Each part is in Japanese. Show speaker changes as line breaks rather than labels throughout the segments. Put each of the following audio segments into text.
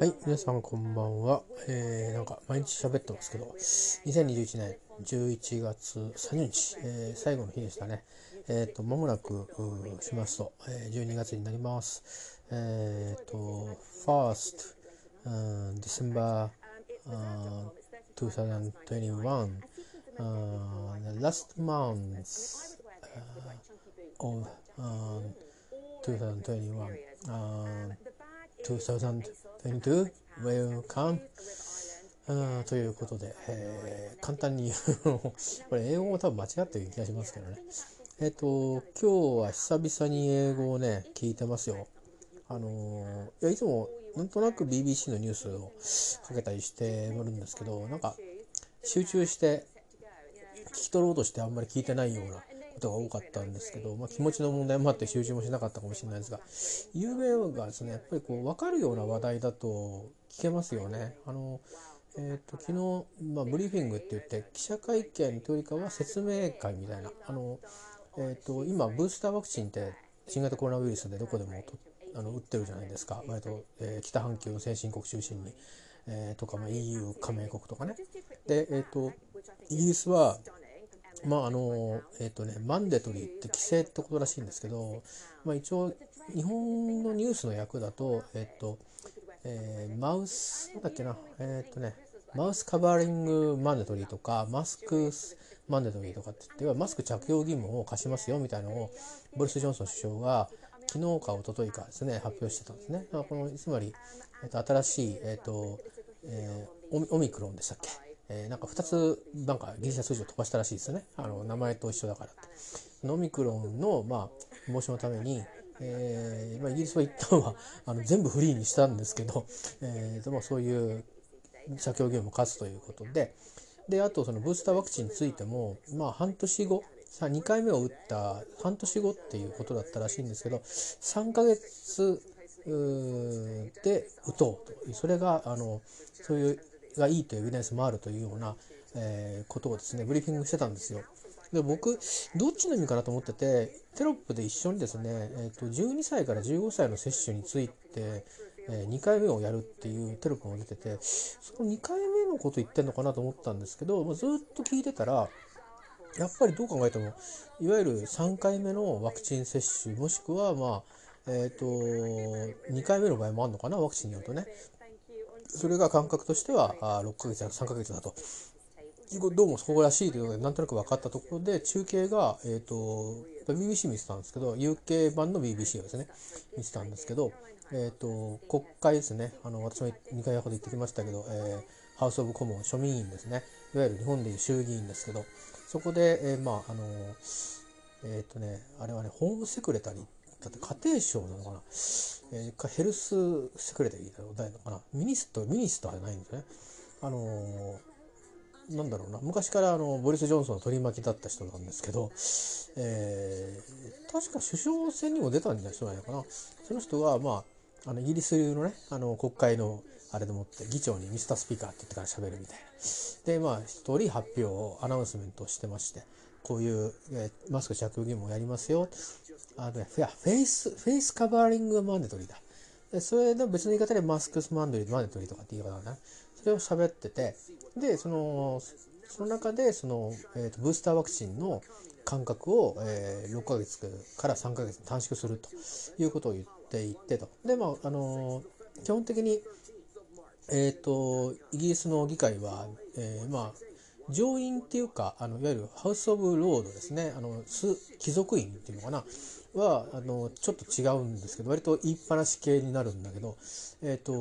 はい、皆さんこんばんは。えー、なんか毎日喋ってますけど、2021年11月30日、えー、最後の日でしたね。えっ、ー、と、まもなくしますと、えー、12月になります。えっ、ー、と、first、uh, December、uh, 2021、uh, the last month、uh, of、uh, 2021、uh, 2022 Welcome ということで、えー、簡単に言う これ英語も多分間違ってる気がしますけどね。えっ、ー、と、今日は久々に英語をね、聞いてますよ。あのー、いや、いつもなんとなく BBC のニュースをかけたりしてるんですけど、なんか集中して聞き取ろうとしてあんまり聞いてないようなことが多かったんですけど、まあ、気持ちの問題もあって集中もしなかったかもしれないですが有名がですねやっぱりこう分かるような話題だと聞けますよね。あのえーと、昨日、まあ、ブリーフィングって言って記者会見というよりかは説明会みたいなあの、えーと、今ブースターワクチンって新型コロナウイルスでどこでもあの打ってるじゃないですか。割と、えー、北半球の先進国中心に、えー、とか、まあ、EU 加盟国とかね。で、えーとイギリスはまああのえっ、ー、とねマンデトリーって規制ってことらしいんですけど、まあ、一応日本のニュースの役だとえっ、ー、と、えー、マウスなんだっけなえっ、とねマウスカバーリングマンデトリーとかマスクマンデトリーとかって言ってマスク着用義務を課しますよみたいなのをボリス・ジョンソン首相が昨日か一昨日かですね発表してたんですね。あ、このつまり、えっと、新しい、えっとえー、オミクロンでしたっけ？えー、なんか2つなんかギリシャ数字を飛ばしたらしいですよね。あの名前と一緒だからって。オミクロンの、まあ、防止のために、えまあ、イギリスは一旦は あの全部フリーにしたんですけど、えーとまあ、そういう着用義務も課すということで。であとそのブースターワクチンについても、まあ、半年後さ2回目を打った半年後っていうことだったらしいんですけど3ヶ月で打とうと。それがあのそういうがいいというエビデンスもあるというような、えー、ことをですねブリーフィングしてたんですよ。で僕どっちの意味かなと思っててテロップで一緒にですね、えーと、12歳から15歳の接種について、えー、2回目をやるっていうテロップも出ててその2回目のこと言ってんのかなと思ったんですけど、まあ、ずっと聞いてたらやっぱりどう考えてもいわゆる3回目のワクチン接種もしくはまあえっ、ー、と2回目の場合もあるのかなワクチンによるとねそれが感覚としてはあ6ヶ月や3ヶ月だと。どうもそうらしいということでなんとなく分かったところで中継が、えーと、BBC 見てたんですけど UK 版の BBC をですね見てたんですけど、えーと、国会ですね。あの私も2回ほど言ってきましたけど、えー、ハウス・オブ・コモン庶民院ですね。いわゆる日本でいう衆議院ですけどそこで、えー、まああのえっ、ー、とねあれはね Home Secretary だって家庭省なのかな、えー、 Health Secretary だのかな？ Minist Minister じゃないんですね。あのー、なんだろうな。昔からあのボリス・ジョンソンの取り巻きだった人なんですけど、えー、確か首相選にも出たんじゃないかな。その人はまああのイギリス流のねあの国会のあれでもって議長に Mr Speaker って言ってから喋るみたいな。でまあ一人発表を announcement をしてまして。こういう、えー、マスク着用義務をやりますよ。あの、いや、 face, face covering mandatory だ。でそれの別の言い方で masks mandatory, mandatory とかって言い方だな。それを喋ってて、で、その、その中で、その、えーと、ブースターワクチンの間隔を、えー、6ヶ月から3ヶ月短縮するということを言っていてと。で、まあ、あのー、基本的に、えっ、ー、と、イギリスの議会は、えー、まあ、上院っていうかあのいわゆるハウス・オブ・ロードですね。あの貴族院っていうのかな？はあのちょっと違うんですけど割と言いっぱなし系になるんだけど、えーと、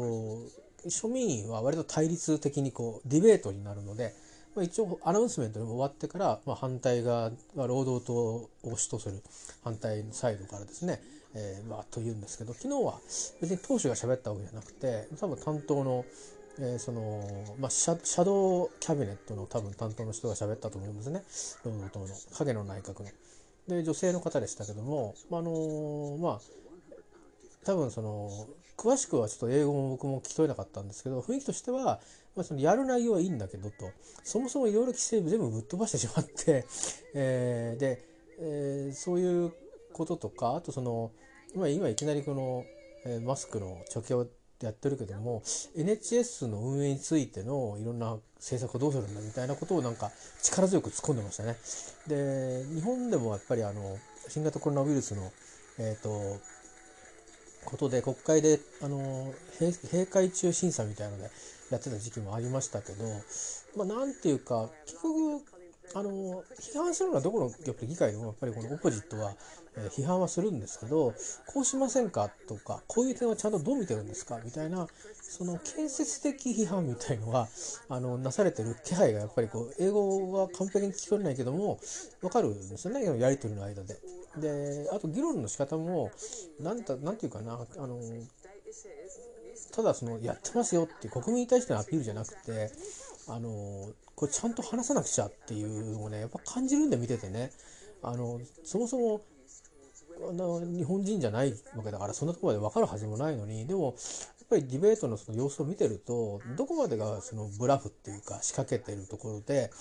庶民院は割と対立的にこうディベートになるので、まあ、一応アナウンスメントでも終わってから、まあ、反対側は労働党を主とする反対のサイドからですね、えー、まあと言うんですけど昨日は別に党首が喋ったわけじゃなくて多分担当のえー、その、まあ、シャシャドウキャビネットの多分担当の人が喋ったと思うんですね。労働党の影の内閣の。で、女性の方でしたけども、あのー、まあ、多分その、詳しくはちょっと英語も僕も聞き取れなかったんですけど、雰囲気としては、まあ、そのやる内容はいいんだけどと、そもそもいろいろ規制全部ぶっ飛ばしてしまって、えー、で、えー、そういうこととか、あとその、まあ、今いきなりこの、えー、マスクの除去やってるけども NHS の運営についてのいろんな政策をどうするんだみたいなことをなんか力強く突っ込んでましたね。で日本でもやっぱりあの新型コロナウイルスの、えーと、ことで国会であの閉会中審査みたいなのでやってた時期もありましたけど、まあ、なんていうか結局あの批判するのはどこのやっぱり議会でもやっぱりこのオポジットは、え批判はするんですけどこうしませんかとかこういう点はちゃんとどう見てるんですかみたいなその建設的批判みたいのがあのなされてる気配がやっぱりこう英語は完璧に聞き取れないけども分かるんですよねやり取りの間で。であと議論の仕方もなんたなんていうかなあのただそのやってますよって国民に対してのアピールじゃなくてあのこれちゃんと話さなくちゃっていうのをねやっぱ感じるんで見ててね。あのそもそもあの日本人じゃないわけだからそんなところまで分かるはずもないのにでもやっぱりディベートのその様子を見てるとどこまでがそのブラフっていうか仕掛けてるところで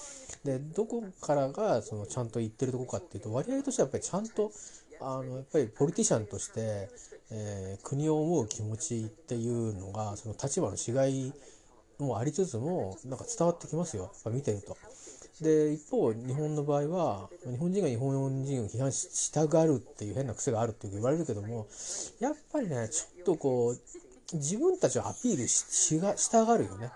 でどこからがそのちゃんと言ってるとこかっていうと割合としてはやっぱりちゃんとあのやっぱりポリティシャンとして、えー、国を思う気持ちっていうのがその立場の違いもありつつもなんか伝わってきますよやっぱ見てると。で一方日本の場合は日本人が日本人を批判したがるっていう変な癖があるって言われるけどもやっぱりねちょっとこう自分たちをアピールしがしたがるよね。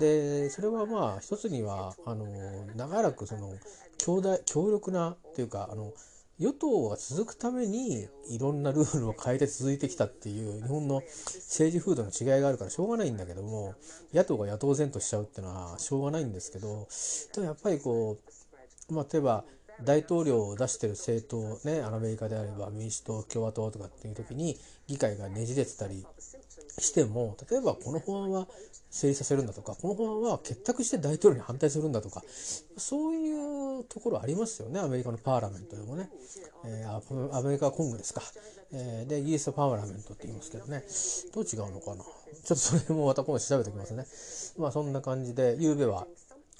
でそれはまあ一つにはあの長らくその強大強力なっていうかあの与党が続くためにいろんなルールを変えて続いてきたっていう日本の政治風土の違いがあるからしょうがないんだけども野党が野党然としちゃうっていうのはしょうがないんですけどでもやっぱりこう、まあ、例えば大統領を出してる政党ねアメリカであれば民主党共和党とかっていう時に議会がねじれてたりしても例えばこの法案は成立させるんだとかこの法案は結託して大統領に反対するんだとかそういうところありますよねアメリカのパーラメントでもね、えー、アメリカコングですか、えー、でイギリスのパーラメントって言いますけどね。どう違うのかな。ちょっとそれもまた今度調べておきますね。まあそんな感じで昨べは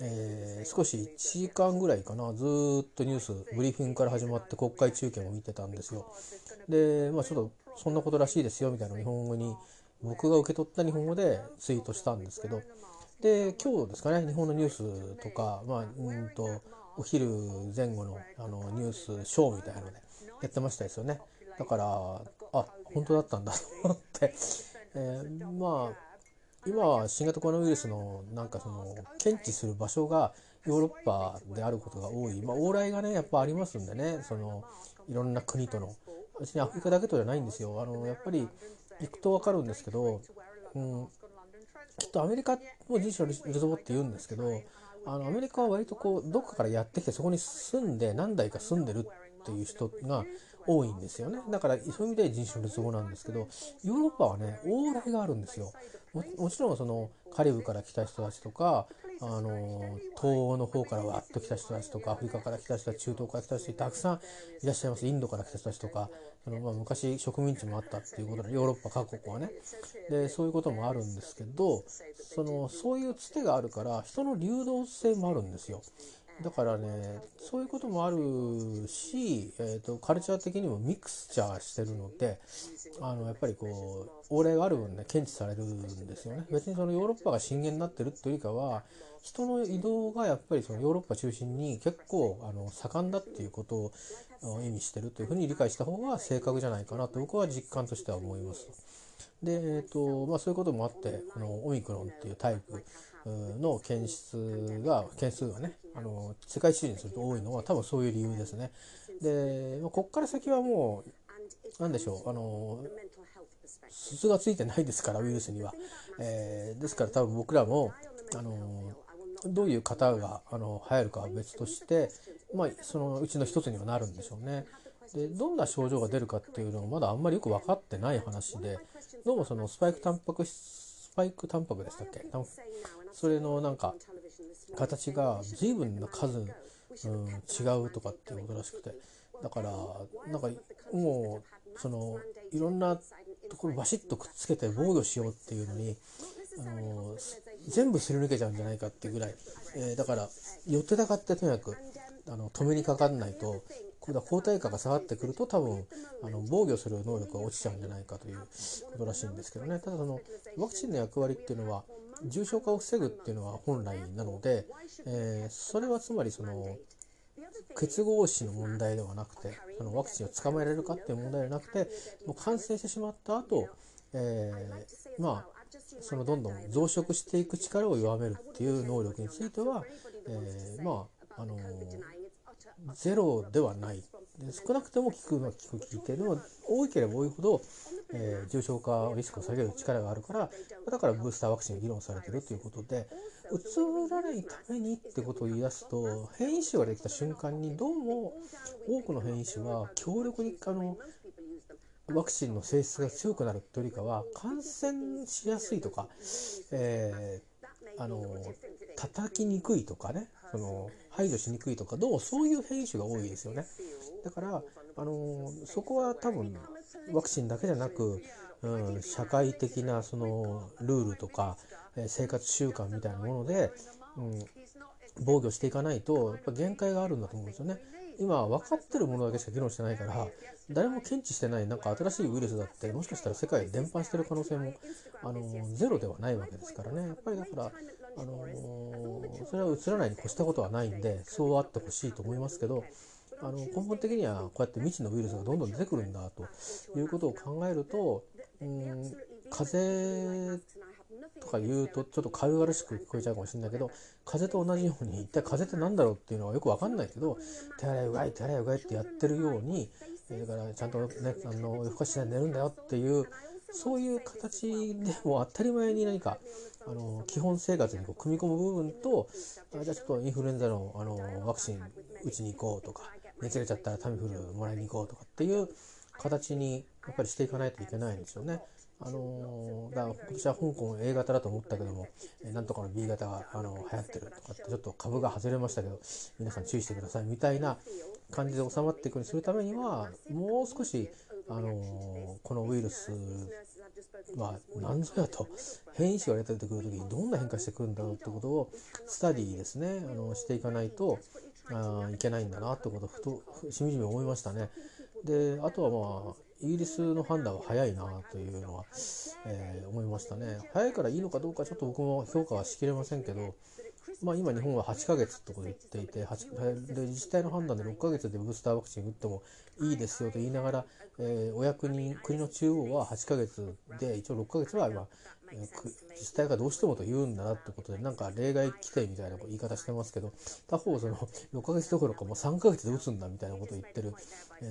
えー、少し1時間ぐらいかな。ずっとニュースブリーフィングから始まって国会中継も見てたんですよ。でまあちょっとそんなことらしいですよみたいな日本語に僕が受け取った日本語でツイートしたんですけどで今日ですかね日本のニュースとか、まあ、うんとお昼前後のあのニュースショーみたいなのでやってましたですよね。だからあ本当だったんだと思って、えー、まあ今は新型コロナウイルスのなんかその検知する場所がヨーロッパであることが多い、まあ、往来がねやっぱありますんでね。そのいろんな国との。別にアフリカだけとじゃないんですよ。あのやっぱり行くと分かるんですけど、うん、きっとアメリカも人種のルゾボって言うんですけどあのアメリカは割とこうどっかからやってきてそこに住んで何代か住んでるっていう人が多いんですよね。だからそういう意味で人種のるつぼなんですけどヨーロッパはね往来があるんですよ。もちろんそのカリブから来た人たちとかあの東欧の方からわっと来た人たちとかアフリカから来た人たち中東から来た人たちたくさんいらっしゃいます。インドから来た人たちとか。その、まあ、昔植民地もあったっていうことでヨーロッパ各国はねでそういうこともあるんですけどそのそういうつてがあるから人の流動性もあるんですよ。だからねそういうこともあるし、えーと、カルチャー的にもミクスチャーしてるのであのやっぱりこう往来がある分ね検知されるんですよね別にそのヨーロッパが震源になってるというよりかは人の移動がやっぱりそのヨーロッパ中心に結構あの盛んだっていうことを意味してるというふうに理解した方が正確じゃないかなと僕は実感としては思います。で、えーとまあ、そういうこともあってこのオミクロンっていうタイプの検出が件数がねあの世界地図にすると多いのは多分そういう理由ですね。で、ま、こっから先はもう何でしょうあの筒がついてないですからウイルスには。えー、ですから多分僕らもあのどういう方があの流行るかは別として、まあ、そのうちの一つにはなるんでしょうね。でどんな症状が出るかっていうのがまだあんまりよく分かってない話でどうもそのスパイクタンパク質スパイクタンパクでしたっけ？それのなんか形が随分な数、うん、違うとかっていうことらしくて。だからなんかもうそのいろんなところバシッとくっつけて防御しようっていうのにあの全部すり抜けちゃうんじゃないかっていうぐらい、えー、だから寄ってたかってとにかくあの止めにかかんないと抗体価が下がってくると多分あの防御する能力が落ちちゃうんじゃないかということらしいんですけどね。ただそのワクチンの役割っていうのは重症化を防ぐっていうのは本来なので、えー、それはつまりその結合子の問題ではなくてそのワクチンを捕まえられるかっていう問題ではなくてもう感染してしまった後、えー、まあそのどんどん増殖していく力を弱めるっていう能力については、えー、まああのゼロではない。少なくても効くのは効く効いてるのは多ければ多いほど、えー、重症化リスクを下げる力があるからだからブースターワクチンが議論されてるということでうつらないためにってことを言い出すと変異種ができた瞬間にどうも多くの変異種は強力にあのワクチンの性質が強くなるというよりかは感染しやすいとか、えー、あの叩きにくいとかねその排除しにくいとかどうそういう変異種が多いですよねだからあのそこは多分ワクチンだけじゃなく、うん、社会的なそのルールとか生活習慣みたいなもので、うん、防御していかないとやっぱ限界があるんだと思うんですよね。今分かってるものだけしか議論してないから誰も検知してないなんか新しいウイルスだってもしかしたら世界で伝播してる可能性もあのゼロではないわけですからねやっぱりだからあのそれは映らないに越したことはないんでそうあってほしいと思いますけどあの根本的にはこうやって未知のウイルスがどんどん出てくるんだということを考えるとうん風邪とか言うとちょっと軽々しく聞こえちゃうかもしれないけど風邪と同じように一体風邪って何だろうっていうのはよく分かんないけど手洗いうがい手洗いうがいってやってるようにだからちゃんとねあの夜更かししないで寝るんだよっていうそういう形でも当たり前に何かあの基本生活にこう組み込む部分とあじゃあちょっとインフルエンザのあのワクチン打ちに行こうとか熱出ちゃったらタミフルもらいに行こうとかっていう形にやっぱりしていかないといけないんですよね。あのー、だ今年は香港 A 型だと思ったけども、えなんとかの B 型が、あの流行ってるとかってちょっと株が外れましたけど皆さん注意してくださいみたいな感じで収まっていくようにするためにはもう少し、あのー、このウイルスは何ぞやと変異種が出てくる時にどんな変化してくるんだろうってことをスタディですねあのしていかないとあいけないんだなってことをふとしみじみ思いましたね。であとはまあイギリスの判断は早いなというのは、えー、思いましたね。早いからいいのかどうかちょっと僕も評価はしきれませんけど、まあ、今日本は8ヶ月と言っていてで自治体の判断で6ヶ月でブースターワクチン打ってもいいですよと言いながら、えー、お役人国の中央は8ヶ月で一応6ヶ月は今自治体がどうしてもと言うんだなってことでなんか例外規定みたいな言い方してますけど他方その 6ヶ月どころかもう3ヶ月で打つんだみたいなことを言ってる、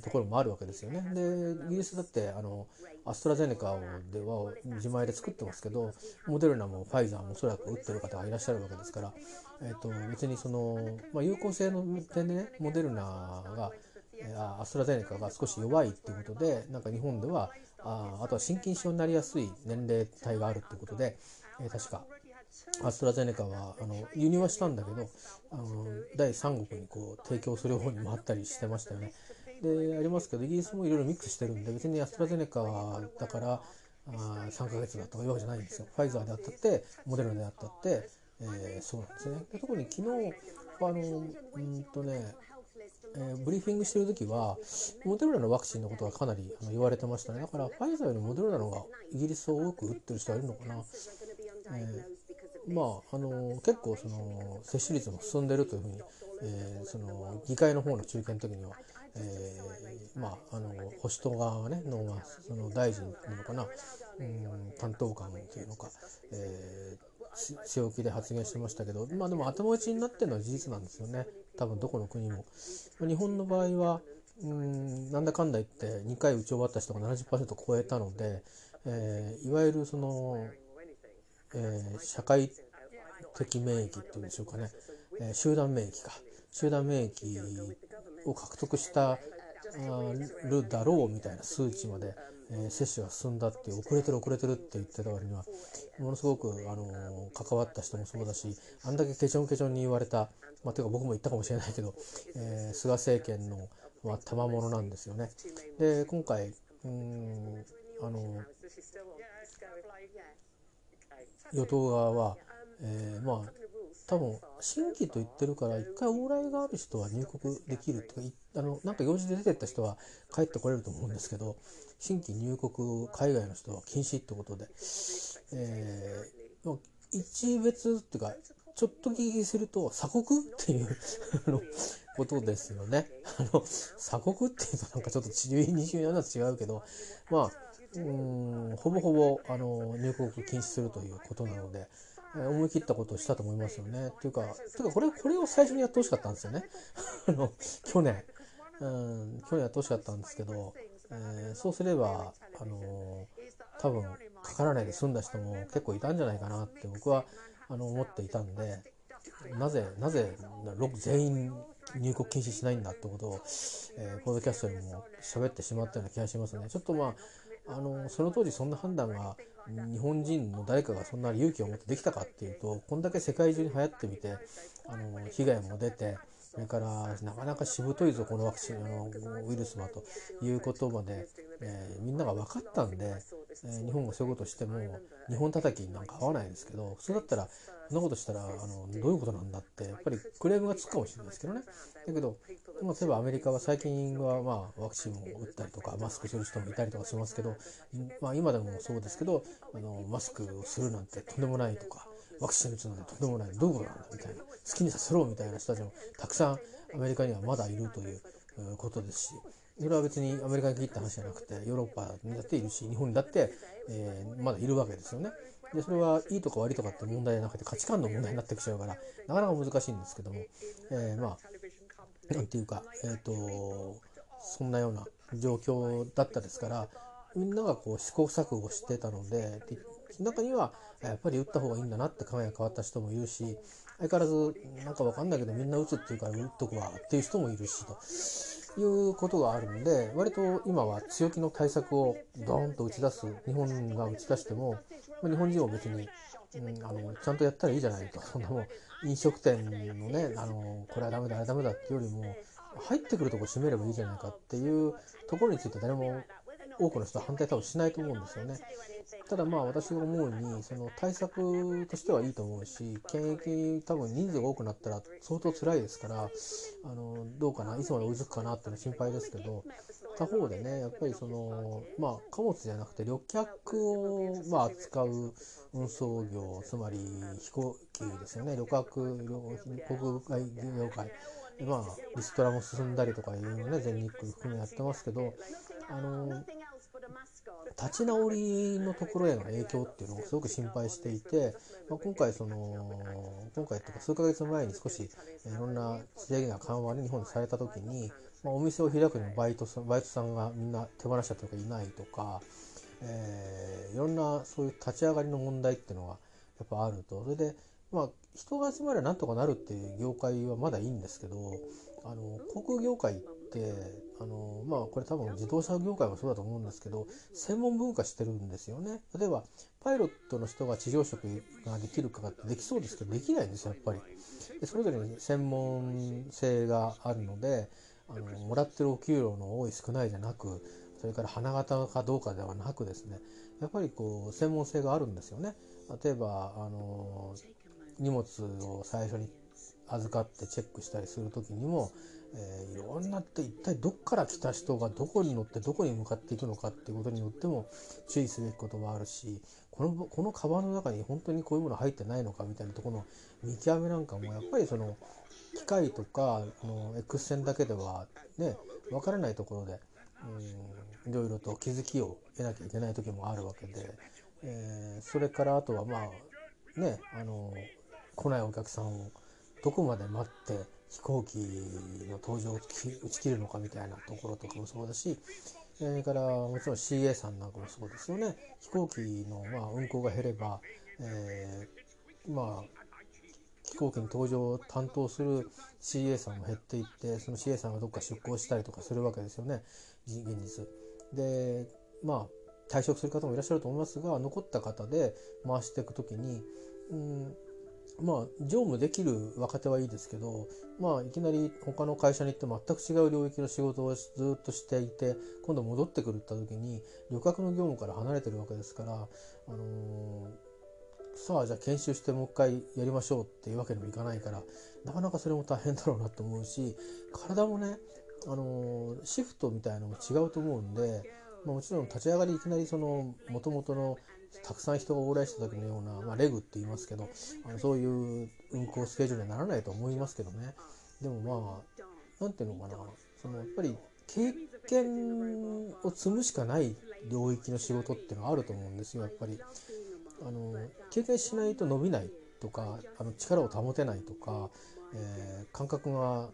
ところもあるわけですよね。でイギリスだってあのアストラゼネカでは自前で作ってますけどモデルナもファイザーもおそらく打ってる方がいらっしゃるわけですから、えー、と別にその、まあ、有効性の点でねモデルナがアストラゼネカが少し弱いっていうことでなんか日本ではああとは心筋症になりやすい年齢帯があるってことで、えー、確かアストラゼネカはあの輸入はしたんだけどあの第三国にこう提供する方にもあったりしてましたよね。でありますけどイギリスもいろいろミックスしてるんで別にアストラゼネカだからあ3ヶ月だとかいうわけじゃないんですよ。ファイザーであったってモデルナであったって、えー、そうなんですね。で特に昨日あのうんとねえー、ブリーフィングしてる時はモデルナのワクチンのことがかなりあの言われてましたね。だからファイザーよりモデルナの方がイギリスを多く打ってる人はいるのかな、えー、まああの結構その接種率も進んでるというふうに、えー、その議会の方の中堅の時には、えー、まああの保守党側がねの、その大臣なのかな、うん、担当官というのか、えー強気で発言してましたけど、まあでも頭打ちになってるのは事実なんですよね。多分どこの国も。日本の場合は、うんなんだかんだ言って2回打ち終わった人が70%超えたので、えー、いわゆるその、えー、社会的免疫っていうんでしょうかね、えー、集団免疫か集団免疫を獲得したるだろうみたいな数値まで、えー、接種が進んだって遅れてる遅れてるって言ってた割にはものすごく、あのー、関わった人もそうだしあんだけケチョンケチョンに言われた、まあ、ていうか僕も言ったかもしれないけど、えー、菅政権の、まあ、賜物なんですよね。で今回うんあの与党側はえー、まあ多分新規と言ってるから一回往来がある人は入国できるっていうかあのなんか用事で出てった人は帰ってこれると思うんですけど新規入国海外の人は禁止ってことで、えー、一別っていうかちょっと聞きすると鎖国っていうことですよね。あの鎖国っていうとなんかちょっと治療院2週やると違うけどまあうんほぼほぼあの入国禁止するということなので。思い切ったことをしたと思いますよね。っていうか、ていうかこれ、これを最初にやってほしかったんですよね。あの、去年。うん、去年やってほしかったんですけど、えー、そうすれば、あのー、多分、かからないで済んだ人も結構いたんじゃないかなって僕は、あの、思っていたんで、なぜ、なぜ、全員入国禁止しないんだってことを、えー、ポッドキャストにも喋ってしまったような気がしますね。ちょっとまあ、あの、その当時そんな判断が日本人の誰かがそんな勇気を持ってできたかっていうとこんだけ世界中に流行ってみてあの被害も出てそれからなかなかしぶといぞこのワクチンのウイルスはということまで、えー、みんなが分かったんで、えー、日本がそういうことしても日本叩きなんか合わないですけど普通だったらそんなことしたらあのどういうことなんだってやっぱりクレームがつくかもしれないですけどね。だけど例えばアメリカは最近はまあワクチンを打ったりとかマスクする人もいたりとかしますけど、まあ、今でもそうですけどあのマスクをするなんてとんでもないとかワクチン打つなんてとんでもないどういうことなんだみたいな好きにさせろみたいな人たちもたくさんアメリカにはまだいるということですしそれは別にアメリカに限った話じゃなくてヨーロッパにだっているし日本にだって、えー、まだいるわけですよね。でそれはいいとか悪いとかって問題じゃなくて価値観の問題になってきちゃうからなかなか難しいんですけども、えー、まあ何て言うか、えーと、そんなような状況だったですからみんながこう試行錯誤してたので中にはやっぱり打った方がいいんだなって考えが変わった人もいるし相変わらずなんかわかんないけどみんな打つっていうから打っとくわっていう人もいるしということがあるんで割と今は強気の対策をドーンと打ち出す日本が打ち出しても日本人は別に、うん、あのちゃんとやったらいいじゃないと。そんなもう飲食店のねあのこれはダメだあれダメだっていうよりも入ってくるとこ閉めればいいじゃないかっていうところについて誰も多くの人は反対多分しないと思うんですよね。ただまあ私が思うにその対策としてはいいと思うし検疫多分人数が多くなったら相当辛いですからあのどうかないつまで追いつくかなっていうのは心配ですけど他方でねやっぱりそのまあ貨物じゃなくて旅客をまあ扱う運送業つまり飛行機ですよね旅客国外業界まあリストラも進んだりとかいうのね全日空含めやってますけどあの立ち直りのところへの影響っていうのをすごく心配していて、まあ、今回その今回っていうか数ヶ月前に少しいろんな制限が緩和で日本にされた時に、まあ、お店を開くにもバイトさんバイトさんがみんな手放したというかいないとか、えー、いろんなそういう立ち上がりの問題っていうのがやっぱあると。それでまあ人が集まればなんとかなるっていう業界はまだいいんですけどあの航空業界ってあのまあこれ多分自動車業界もそうだと思うんですけど専門文化してるんですよね。例えばパイロットの人が地上職ができるかってできそうですけどできないんですよやっぱり。でそれぞれに専門性があるのであのもらってるお給料の多い少ないじゃなくそれから花形かどうかではなくですねやっぱりこう専門性があるんですよね。例えばあの荷物を最初に預かってチェックしたりする時にもえー、いろんなって一体どっから来た人がどこに乗ってどこに向かっていくのかっていうことによっても注意すべきことはあるしこのこのカバンの中に本当にこういうもの入ってないのかみたいなところの見極めなんかもやっぱりその機械とかあの X 線だけではね分からないところで、うん、いろいろと気づきを得なきゃいけない時もあるわけで、えー、それからあとはまあねあの来ないお客さんをどこまで待って飛行機の登場を打ち切るのかみたいなところとかもそうだしそれからもちろん CA さんなんかもそうですよね飛行機のまあ運航が減れば、えー、まあ飛行機の搭乗を担当する CA さんも減っていってその CA さんがどっか出向したりとかするわけですよね現実。でまあ退職する方もいらっしゃると思いますが残った方で回していく時に、うん、まあ、乗務できる若手はいいですけど、まあ、いきなり他の会社に行って全く違う領域の仕事をずっとしていて、今度戻ってくるった時に、旅客の業務から離れてるわけですから、あのさあじゃあ研修してもう一回やりましょうっていうわけにもいかないからなかなかそれも大変だろうなと思うし体もね、あのシフトみたいなのも違うと思うんで、まあ、もちろん立ち上がりいきなりその元々のたくさん人が往来した時のような、まあ、レグって言いますけどあのそういう運行スケジュールにはならないと思いますけどねでもまあ何ていうのかなそのやっぱり経験を積むしかない領域の仕事っていうのはあると思うんですよやっぱり。あの経験しないと伸びないとかあの力を保てないとか、えー、感覚が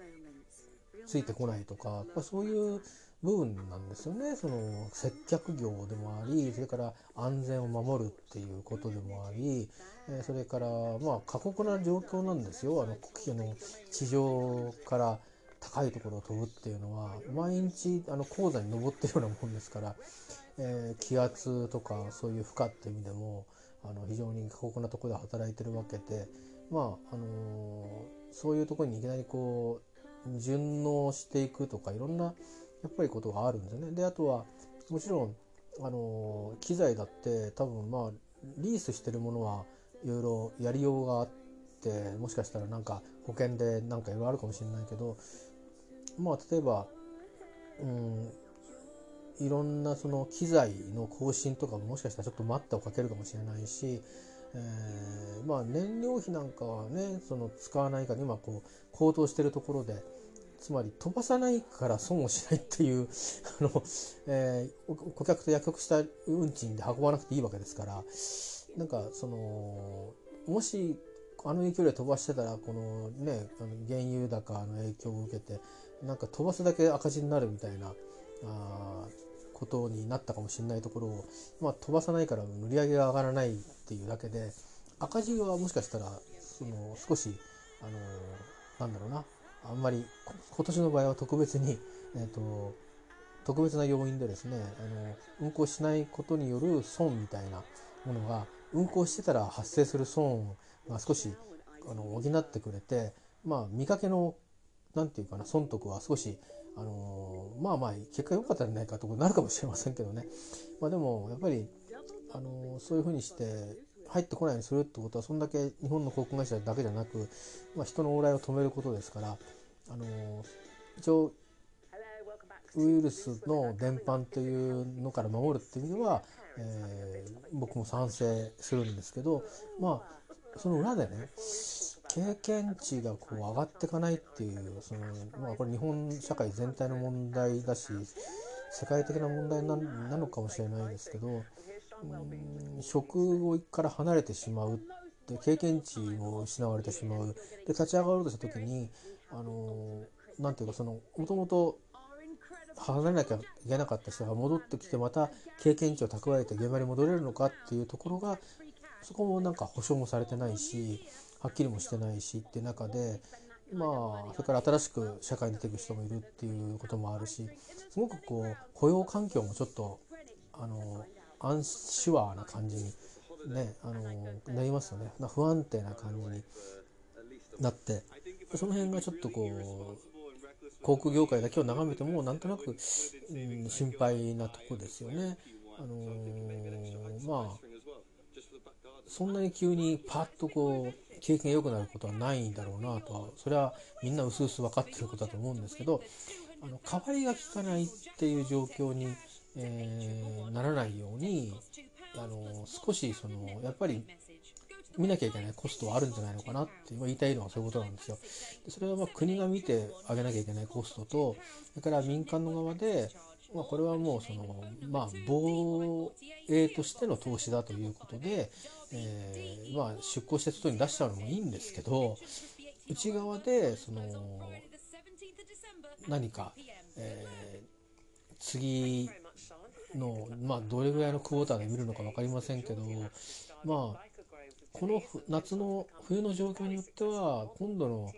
ついてこないとかそういう部分なんですよね。その接客業でもありそれから安全を守るっていうことでもあり、それからまあ過酷な状況なんですよ。あの国の地上から高いところを飛ぶっていうのは毎日あの高座に登ってるようなもんですから、えー、気圧とかそういう負荷っていう意味でもあの非常に過酷なところで働いてるわけでまああのー、そういうところにいきなりこう順応していくとかいろんなやっぱりことがあるんですよね。であとはもちろんあの機材だって多分まあリースしてるものはいろいろやりようがあってもしかしたらなんか保険でなんかいろいろあるかもしれないけどまあ例えばうんいろんなその機材の更新とかももしかしたらちょっと待ったをかけるかもしれないし、えー、まあ燃料費なんかはねその使わないから今こう高騰してるところでつまり飛ばさないから損をしないっていう あの、えー、顧客と約束した運賃で運ばなくていいわけですからなんかそのもしあの影響で飛ばしてたらこのねあの原油高の影響を受けてなんか飛ばすだけ赤字になるみたいなあことになったかもしれないところを、まあ、飛ばさないから売り上げが上がらないっていうだけで赤字はもしかしたらその少しあのなんだろうなあんまり今年の場合は特別に、えーと、特別な要因でですねあの運行しないことによる損みたいなものが運行してたら発生する損が少しあの補ってくれてまあ見かけの何て言うかな損得は少しあのまあまあ結果良かったんじゃないかとなるかもしれませんけどね、まあ、でもやっぱり、あのそういうふうにして入ってこないようにするってことはそんだけ日本の航空会社だけじゃなく、まあ、人の往来を止めることですから、あの一応ウイルスの伝播というのから守るっていう意味では、えー、僕も賛成するんですけどまあその裏でね経験値がこう上がっていかないっていうその、まあ、これ日本社会全体の問題だし世界的な問題なのかもしれないですけど、職から離れてしまうって経験値を失われてしまう。で立ち上がろうとした時にあのなんていうかそのもともと離れなきゃいけなかった人が戻ってきてまた経験値を蓄えて現場に戻れるのかっていうところがそこもなんか保証もされてないしはっきりもしてないしって中でまあそれから新しく社会に出てくる人もいるっていうこともあるしすごくこう雇用環境もちょっとあのアンシュアーな感じにねあのなりますよね不安定な感じになってその辺がちょっとこう航空業界だけを眺めてもなんとなく、うん、心配なとこですよね。あのー、まあそんなに急にパッとこう経験良くなることはないんだろうなとはそれはみんな薄々分かってることだと思うんですけどあの代わりが利かないっていう状況に、えー、ならないようにあの少しそのやっぱり見なきゃいけないコストはあるんじゃないのかなって言いたいのはそういうことなんですよ。でそれはまあ国が見てあげなきゃいけないコストとそれから民間の側でまあ、これはもうその、まあ、防衛としての投資だということで、えー、まあ、出向して外に出しちゃうのもいいんですけど内側でその何か、えー、次の、まあ、どれぐらいのクォーターで見るのか分かりませんけど、まあ、この夏の冬の状況によっては今度の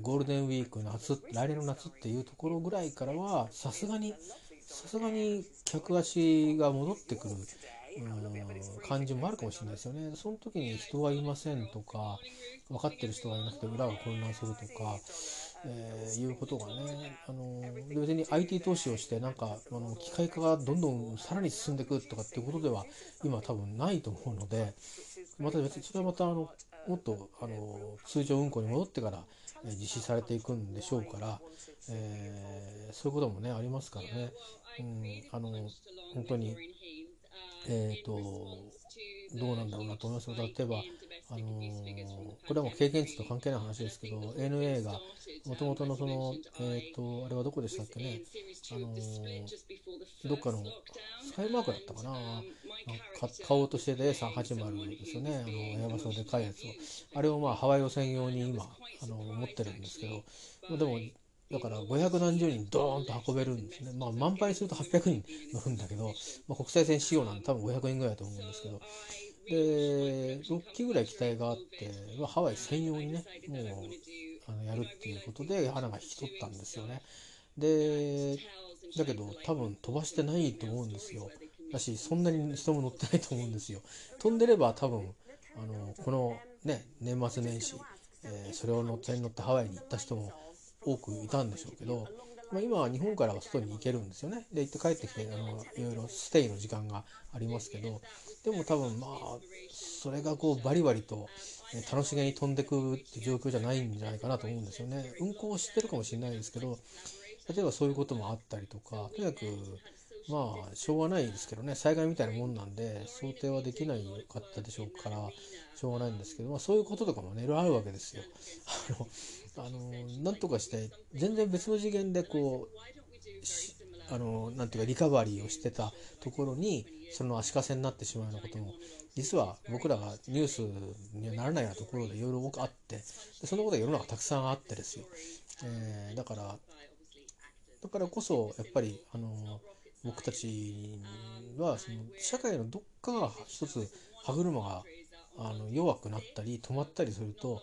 ゴールデンウィーク夏来年の夏っていうところぐらいからはさすがにさすがに客足が戻ってくる、うん、感じもあるかもしれないですよね。その時に人はいませんとか、分かってる人がいなくて裏が混乱するとか、えー、いうことがね、あの別に IT 投資をしてなんかあの機械化がどんどんさらに進んでいくとかっていうことでは今多分ないと思うので、また別にそれはまたあのもっとあの通常運行に戻ってからえ実施されていくんでしょうから、えーそういうこともねありますからね、うん、あの本当にえっ、とどうなんだろうなと思います。例えばあのーこれはもう経験値と関係ない話ですけど NA がもともとのそのえっ、とあれはどこでしたっけね。あのーどっかのスカイマークだったかな。買おうとしてて A380 ですよね。あのエアバスのでかいやつを。あれをまあハワイを専用に今あの持ってるんですけど。でもだから500何十人ドーンと運べるんですね。まあ満杯すると800人乗るんだけど、まあ、国際線仕様なんで多分500人ぐらいだと思うんですけど、で、6機ぐらい機体があって、まあ、ハワイ専用にね、もうあのやるっていうことで花が引き取ったんですよね。で、だけど多分飛ばしてないと思うんですよ。だし、そんなに人も乗ってないと思うんですよ。飛んでれば多分、あの、このね、年末年始、えーそれを乗って乗ってハワイに行った人も多くいたんでしょうけど、まあ、今は日本からは外に行けるんですよね。で行って帰ってきてあのいろいろステイの時間がありますけどでも多分まあそれがこうバリバリと楽しげに飛んでくって状況じゃないんじゃないかなと思うんですよね。運行を知ってるかもしれないですけど例えばそういうこともあったりとかとにかくまあしょうがないですけどね災害みたいなもんなんで想定はできないかったでしょうからしょうがないんですけど、まあ、そういうこととかもねいろいろあるわけですよ。あのあのなんとかして全然別の次元でこうあのなんていうかリカバリーをしてたところにその足かせになってしまうようなことも実は僕らがニュースにはならないようなところでいろいろ多くあってでそのことが世の中たくさんあってですよ、えーだからだからこそやっぱりあの僕たちはその社会のどっかが一つ歯車があの弱くなったり止まったりすると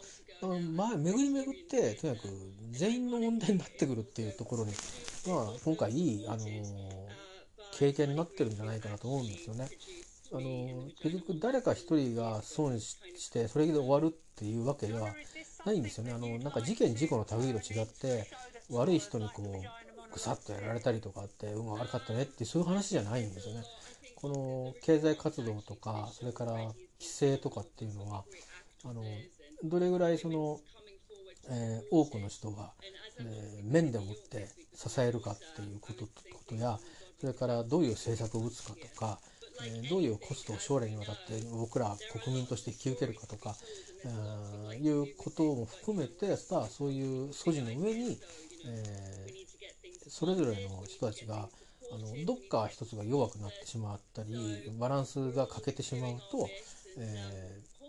まあ巡り巡ってとにかく全員の問題になってくるっていうところに、まあ、今回いい、あの経験になってるんじゃないかなと思うんですよね。あの結局誰か一人が損ししてそれで終わるっていうわけではないんですよね。あのなんか事件事故の類と違って悪い人にこうぐさっとやられたりとかって運が悪かったねってそういう話じゃないんですよね。この経済活動とかそれから規制とかっていうのはあのどれぐらいその、えー多くの人が、えー面でもって支えるかっていうことことやそれからどういう政策を打つかとか、えーどういうコストを将来にわたって僕ら国民として引き受けるかとか、えーいうことも含めてさあそういう素地の上に、えーそれぞれの人たちがあのどっか一つが弱くなってしまったりバランスが欠けてしまうと、えー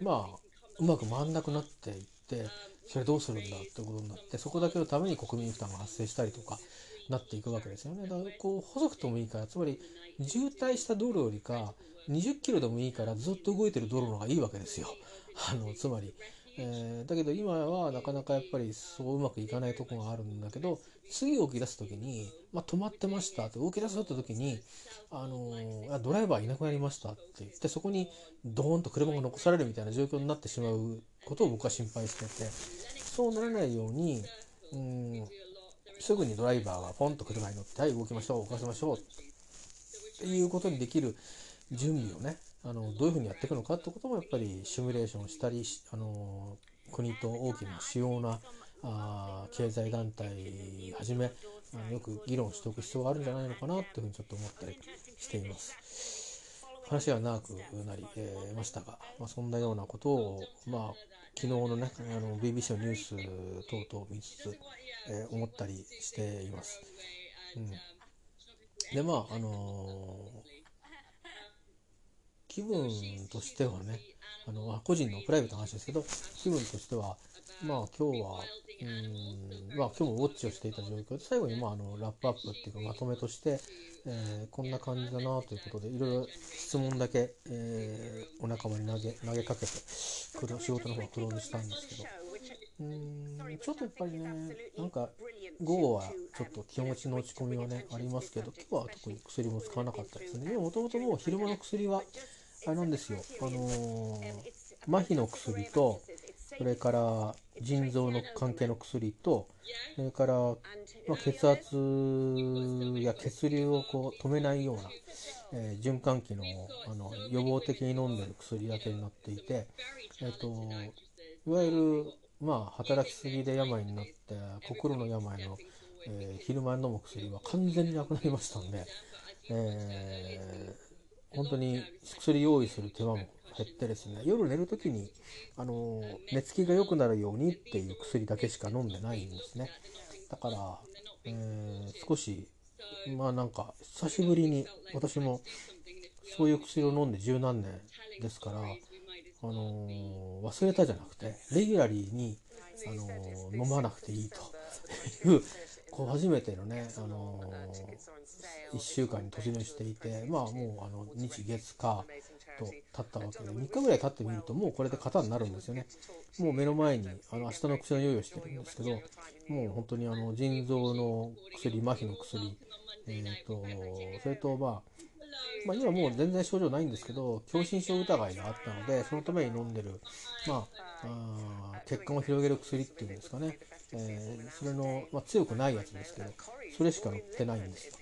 まあうまく回んなくなっていってそれどうするんだってことになってそこだけのために国民負担が発生したりとかなっていくわけですよね。だからこう細くともいいからつまり渋滞した道路よりか20キロでもいいからずっと動いてる道路の方がいいわけですよ。あのつまり、えーだけど今はなかなかやっぱりそううまくいかないとこがあるんだけど次動き出す時に、まあ、止まってましたって動き出そうった時に、あのあドライバーいなくなりましたって。言ってそこにドーンと車が残されるみたいな状況になってしまうことを僕は心配してて。そうならないようにうんすぐにドライバーがポンと車に乗って「はい動きましょう動かしましょう」っていうことにできる準備をねあのどういうふうにやっていくのかってこともやっぱりシミュレーションしたりあの国と大きな主要なあ経済団体はじめあよく議論しておく必要があるんじゃないのかなっていうふうにちょっと思ったりしています。話が長くなり、ましたが、まあ、そんなようなことを、まあ、昨日のねあの BBC のニュース等々見つつ、えー思ったりしています。うん、でまああのー気分としてはねあのあ個人のプライベートな話ですけど気分としてはまあ今日はうんまあ今日もウォッチをしていた状況。で最後にまああのラップアップっていうかまとめとして、えーこんな感じだなということでいろいろ質問だけ、えーお仲間に投げ投げかけて仕事の方はクローズしたんですけど。うんちょっとやっぱりねなんか午後はちょっと気持ちの落ち込みはねありますけど今日は特に薬も使わなかったですね。でももともともう昼間の薬はあれなんですよ。あのー麻痺の薬とそれから腎臓の関係の薬とそれから、まあ、血圧や血流をこう止めないような、えー、循環器のあの予防的に飲んでる薬だけになっていて、えーと、いわゆる、まあ、働きすぎで病になって心の病の、えー、昼間に飲む薬は完全になくなりましたんで、えー、本当に薬用意する手間も減ってですね。夜寝る時にあの寝つきが良くなるようにっていう薬だけしか飲んでないんですね。だから、えー、少しまあなんか久しぶりに私もそういう薬を飲んで十何年ですから、あのー、忘れたじゃなくてレギュラリーに、あのー、飲まなくていいというこう初めてのね、あのー、1週間に突入していてまあもうあの日月火と経ったわけで3日ぐらい経ってみるともうこれで型になるんですよね。もう目の前にあの明日の薬の用意をしてるんですけどもう本当にあの腎臓の薬麻痺の薬えーと、それと、まあ、まあ、今もう全然症状ないんですけど狭心症疑いがあったのでそのために飲んでる、まあ、あ血管を広げる薬っていうんですかね、えー、それの、まあ、強くないやつですけどそれしか乗ってないんですよ。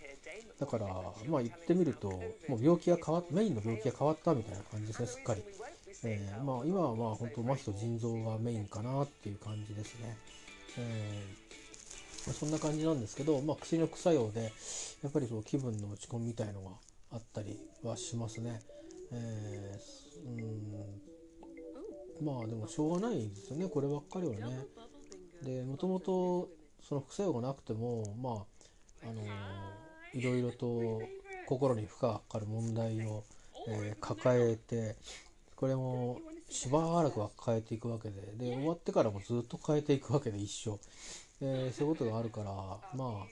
だからまあ言ってみるともう病気が変わっメインの病気が変わったみたいな感じですねすっかり、えー、まあ、今はまあ本当麻痺と腎臓がメインかなっていう感じですね、えーまあ、そんな感じなんですけど、まあ、薬の副作用でやっぱりそう気分の落ち込みみたいのがあったりはしますね。えー、うんまあでもしょうがないですよねこればっかりはね。でもともとその副作用がなくてもまああのいろいろと心に負荷がかかる問題を、えー、抱えてこれもしばらくは変えていくわけでで終わってからもずっと変えていくわけで一生。えー、そういうことがあるからまあ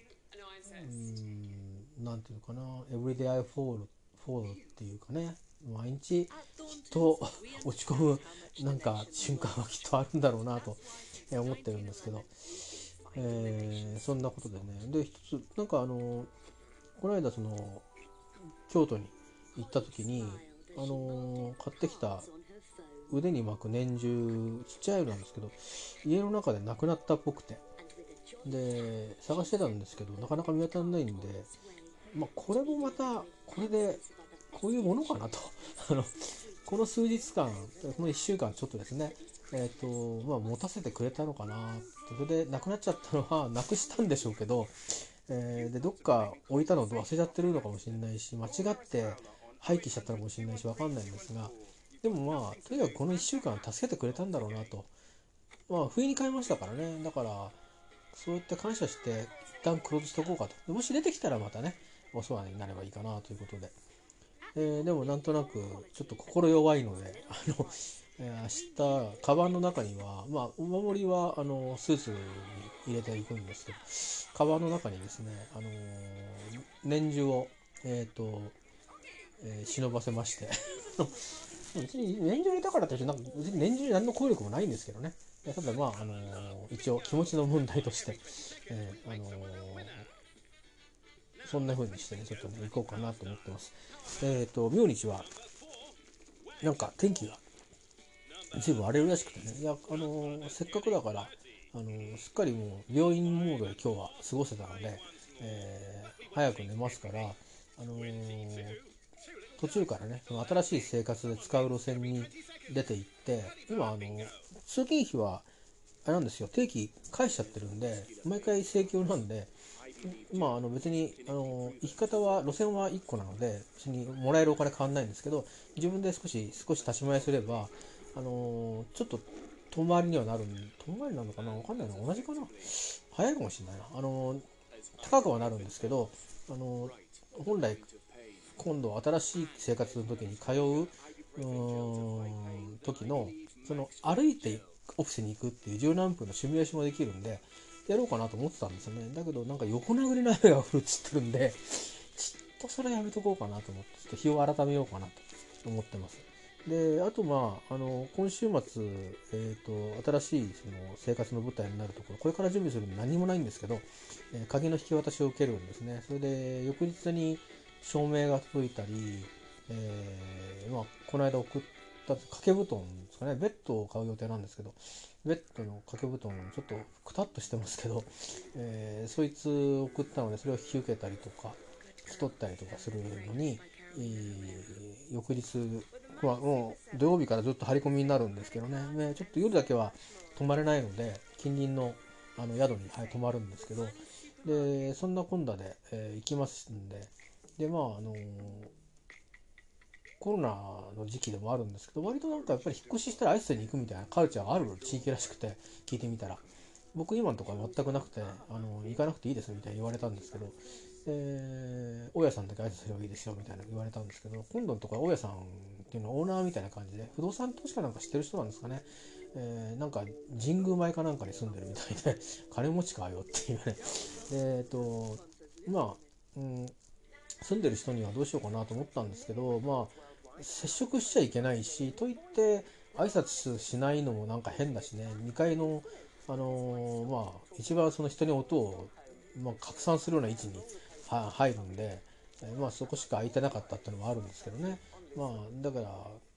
うんなんていうかな「Everyday I Fall」fall っていうかね毎日きっと落ち込むなんか瞬間はきっとあるんだろうなと思ってるんですけど、えー、そんなことでね。で一つなんかあのこの間その京都に行った時にあの買ってきた腕に巻く年中ちっちゃいのなんですけど家の中でなくなったっぽくて。で探してたんですけどなかなか見当たらないんで、まあ、これもまたこれでこういうものかなと。あのこの数日間この1週間ちょっとですねえっ、ー、とまあ持たせてくれたのかな。それでなくなっちゃったのはなくしたんでしょうけど、えー、でどっか置いたの忘れちゃってるのかもしれないし間違って廃棄しちゃったのかもしれないし分かんないんですがでもまあとにかくこの1週間助けてくれたんだろうなとまあ不意に買いましたからねだからそういった感謝して一旦クローズしとこうかと。もし出てきたらまたね、お世話になればいいかなということで。えー、でもなんとなくちょっと心弱いので、あの、えー、明日、カバンの中には、まあ、お守りはあのスーツに入れていくんですけど、カバンの中にですね、あのー、年中を、えっ、ー、と、えー、忍ばせまして 別に年中入れたからってなんか年中何の効力もないんですけどね。ただまあ、あのー、一応気持ちの問題として、えー、あのー、そんな風にしてね、ちょっとね、行こうかなと思ってます。えっ、と、明日は、なんか天気が随分荒れるらしくてね、いや、あのせっかくだから、あのすっかりもう病院モードで今日は過ごせたので、え早く寝ますから、あの途中からね、新しい生活で使う路線に出ていって、今、あの、通勤費は、あれなんですよ、定期返しちゃってるんで、毎回請求なんで、まあ、あの別に、あの、行き方は、路線は1個なので、別にもらえるお金変わんないんですけど、自分で少し、少し立ち回りすれば、あの、ちょっと遠回りにはなるん、遠回りなのかな？わかんないな。同じかな？早いかもしれないな。あの、高くはなるんですけど、あの、本来今度新しい生活の時に通ううん時のその歩いてオフィスに行くっていう十何分のシミュレーションができるんでやろうかなと思ってたんですよねだけどなんか横殴りの雨が降るっつってるんでちょっとそれやめとこうかなと思ってちょっと日を改めようかなと思ってますであとまああの今週末、えーと、新しいその生活の舞台になるところこれから準備するの何もないんですけど、えー、鍵の引き渡しを受けるんですね。それで翌日に証明が届いたり、えー、まあ、この間送っだって掛け布団ですかね。ベッドを買う予定なんですけどベッドの掛け布団ちょっとくたっとしてますけど、えー、そいつ送ったのでそれを引き受けたりとか引き取ったりとかするのに、えー、翌日、まあ、もう土曜日からずっと張り込みになるんですけどね。ねちょっと夜だけは泊まれないので近隣のあの宿に、はい、泊まるんですけど。でそんなこんなで、えー、行きますんで。でまああのーコロナの時期でもあるんですけど割となんかやっぱり引っ越ししたらアイスに行くみたいなカルチャーがある地域らしくて聞いてみたら。僕今のところは全くなくてあの行かなくていいですみたいに言われたんですけど。大家さんだけ挨拶すればいいですよみたいな言われたんですけど今度のところは大家さんっていうのオーナーみたいな感じで不動産投資家なんか知ってる人なんですかね。えー、なんか神宮前かなんかに住んでるみたいで 金持ちかよっていうね。えっ、とまあ、うん、住んでる人にはどうしようかなと思ったんですけどまあ接触しちゃいけないしといって挨拶しないのもなんか変だしね。2階のあのー、まあ一番その人に音を、まあ、拡散するような位置に入るんで、えー、まあそこしか空いてなかったっていうのもあるんですけどね。まあだから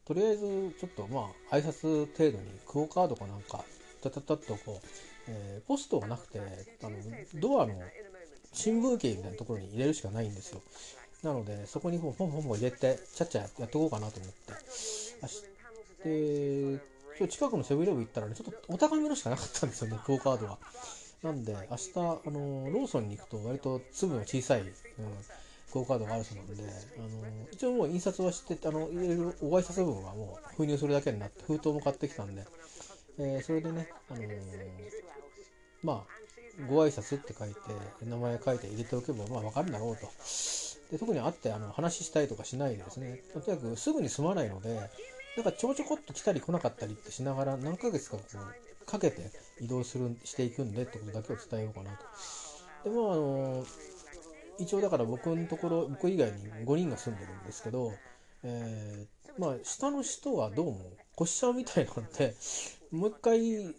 とりあえずちょっとまあ挨拶程度にクオ・カードかなんかタタタッとこう、えー、ポストがなくてあのドアの新聞系みたいなところに入れるしかないんですよなので、そこにポンポンポン入れて、ちゃっちゃやってこうかなと思って。で、今日近くのセブンイレブン行ったらね、ちょっとお高めのしかなかったんですよね、クオ・カードが。なんで、明日、あの、ローソンに行くと割と粒の小さい、うん、クオ・カードがあるそうなんで、あの、一応もう印刷はして、あの、入れるお挨拶部分はもう封入するだけになって、封筒も買ってきたんで、えー、それでね、あのー、まあ、ご挨拶って書いて、名前書いて入れておけば、まあ、わかるだろうと。で特に会ってあの話したりとかしないですねとにかくすぐに済まないのでなんかちょこちょこっと来たり来なかったりってしながら何ヶ月かこうかけて移動するしていくんでってことだけを伝えようかなと。でもあの一応だから僕のところ僕以外に5人が住んでるんですけど、えー、まあ下の人はどうも越しちゃうみたいなんで もう一回っ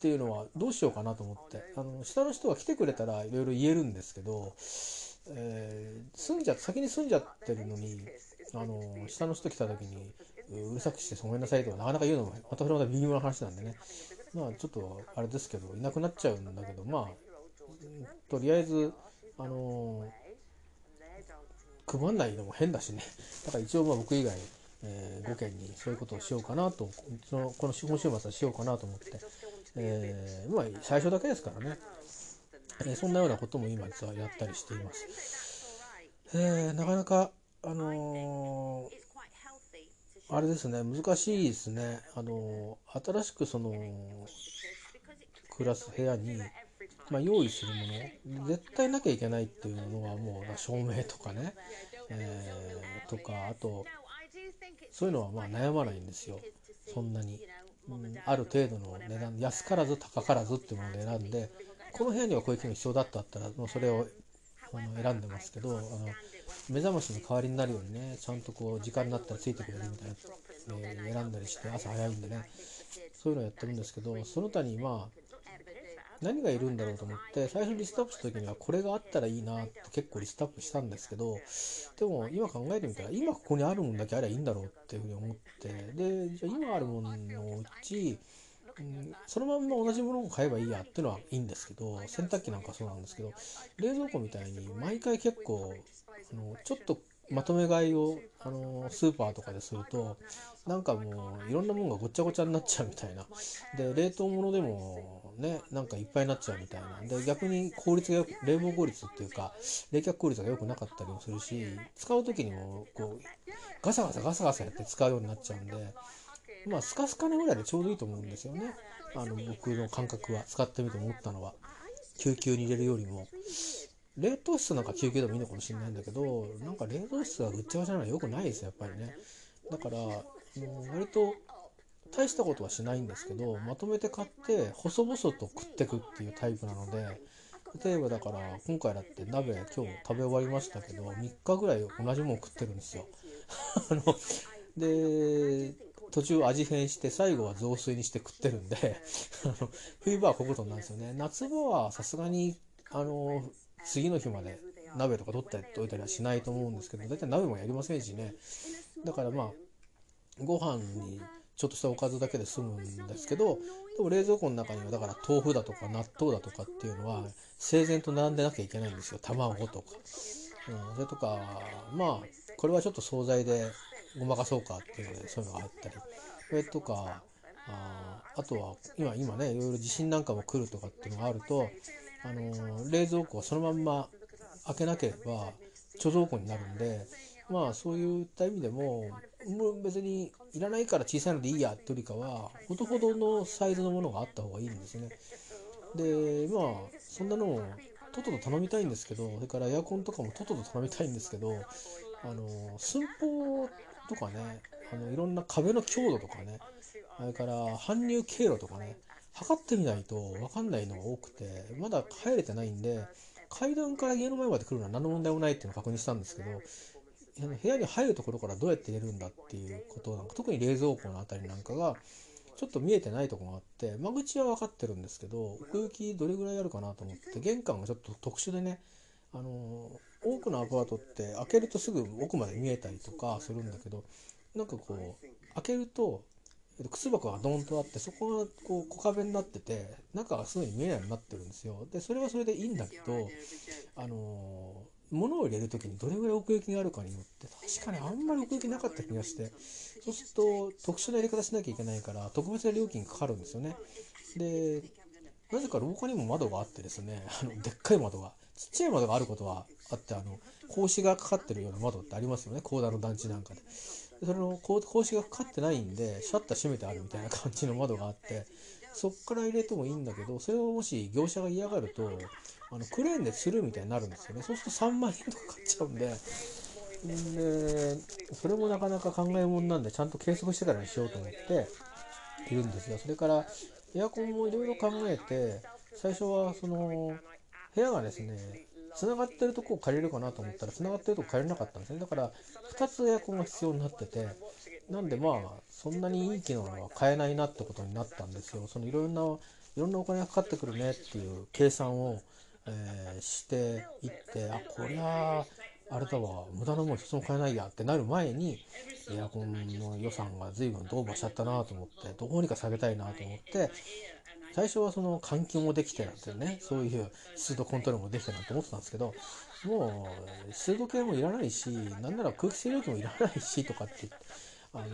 ていうのはどうしようかなと思ってあの下の人が来てくれたらいろいろ言えるんですけどえー、住んじゃ先に住んじゃってるのにあの下の人来た時にうるさくしてごめんなさいとかなかなか言うのもまたそれまた微妙な話なんでね。まあちょっとあれですけどいなくなっちゃうんだけどまあとりあえずあの配んないのも変だしねだから一応まあ僕以外、えー、5件にそういうことをしようかなとそのこの今週末はしようかなと思って、えー、まあ最初だけですからねえそんなようなことも今実はやったりしています。えー、なかなか、あのー、あれですね、難しいですね。あのー、新しくその、暮らす部屋に、まあ、用意するもの、絶対なきゃいけないっていうのはもう、照明とかね、えー、とか、あと、そういうのはまあ悩まないんですよ。そんなに。うん、ある程度の値段、安からず高からずっていうもので選んで、この部屋にはこういう機能必要だったったらもうそれをあの選んでますけどあの目覚ましの代わりになるようにねちゃんとこう時間になったらついてくれるみたいな、えー、選んだりして朝早いんでねそういうのをやってるんですけどその他にまあ何がいるんだろうと思って最初リストアップした時にはこれがあったらいいなって結構リストアップしたんですけどでも今考えてみたら今ここにあるもんだけあればいいんだろうっていうふうに思ってでじゃあ今あるもののうち、そのまんま同じものを買えばいいやっていうのはいいんですけど洗濯機なんかそうなんですけど冷蔵庫みたいに毎回結構あのちょっとまとめ買いをあのスーパーとかでするとなんかもういろんなものがごちゃごちゃになっちゃうみたいな。で冷凍物でもね。なんかいっぱいになっちゃうみたいな。で逆に効率がよく冷房効率っていうか冷却効率が良くなかったりもするし使う時にもこうガサガサガサガサやって使うようになっちゃうんでまあスカスカなぐらいでちょうどいいと思うんですよね。あの僕の感覚は使ってみて思ったのは。救急に入れるよりも。冷凍室なんか救急でもいいのかもしれないんだけどなんか冷凍室がぐっちゃぐちゃなのは良くないですよやっぱりね。だからもう割と大したことはしないんですけどまとめて買って細々と食ってくっていうタイプなので例えばだから今回だって鍋今日食べ終わりましたけど3日ぐらい同じもの食ってるんですよ。あので途中味変して最後は雑炊にして食ってるんで 冬場はこういうことなんですよね。夏場はさすがにあの次の日まで鍋とか取っておいたりはしないと思うんですけど大体鍋もやりませんしね。だからまあご飯にちょっとしたおかずだけで済むんですけどでも冷蔵庫の中にはだから豆腐だとか納豆だとかっていうのは整然と並んでなきゃいけないんですよ。卵とか、うん、それとかまあこれはちょっと惣菜でごまかそうかっていうのでそういうのがあったり。それとかああとは今今ねいろいろ地震なんかも来るとかっていうのがあると、あのー、冷蔵庫はそのまんま開けなければ貯蔵庫になるんでまあそういった意味でももう別にいらないから小さいのでいいやってよりかはほどほどのサイズのものがあった方がいいんですね。でまあそんなのをとっとと頼みたいんですけどそれからエアコンとかもとっとと頼みたいんですけどあの寸法とかねあのいろんな壁の強度とかねそれから搬入経路とかね測ってみないと分かんないのが多くてまだ入れてないんで階段から家の前まで来るのは何の問題もないっていうのを確認したんですけど部屋に入るところからどうやって入れるんだっていうことなんか特に冷蔵庫の辺りなんかがちょっと見えてないとこがあって間口は分かってるんですけど奥行きどれぐらいあるかなと思って玄関がちょっと特殊でねあの多くのアパートって開けるとすぐ奥まで見えたりとかするんだけどなんかこう開けると靴箱がドンとあってそこがこう小壁になってて中がすぐに見えないようになってるんですよ。でそれはそれでいいんだけどあの物を入れる時にどれぐらい奥行きがあるかによって確かにあんまり奥行きなかった気がしてそうすると特殊な入れ方しなきゃいけないから特別な料金かかるんですよね。でなぜか廊下にも窓があってですねあのでっかい窓がちっちゃい窓があることはあってあの格子がかかってるような窓ってありますよね。高田の団地なんかで。それの格子がかかってないんでシャッター閉めてあるみたいな感じの窓があってそっから入れてもいいんだけどそれをもし業者が嫌がるとあのクレーンでするみたいになるんですよね。そうすると3万円とか買っちゃうんで。でそれもなかなか考えもんなんでちゃんと計測してからにしようと思っているんですよ。それからエアコンもいろいろ考えて最初はその部屋がですね繋がってるとこを借りるかなと思ったら繋がってるとこ借りれなかったんですね。だから2つエアコンが必要になっててなんでまあそんなにいい機能は買えないなってことになったんですよそのいろんないろんなお金がかかってくるねっていう計算をえー、していってあこりゃあれだわ無駄なもん一つも買えないやってなる前にエアコンの予算が随分ドーバーしちゃったなと思ってどうにか下げたいなと思って最初はその換気もできてなんてねそういう湿度コントロールもできてなんて思ってたんですけどもう湿度計もいらないしなんなら空気清浄機もいらないしとかってあの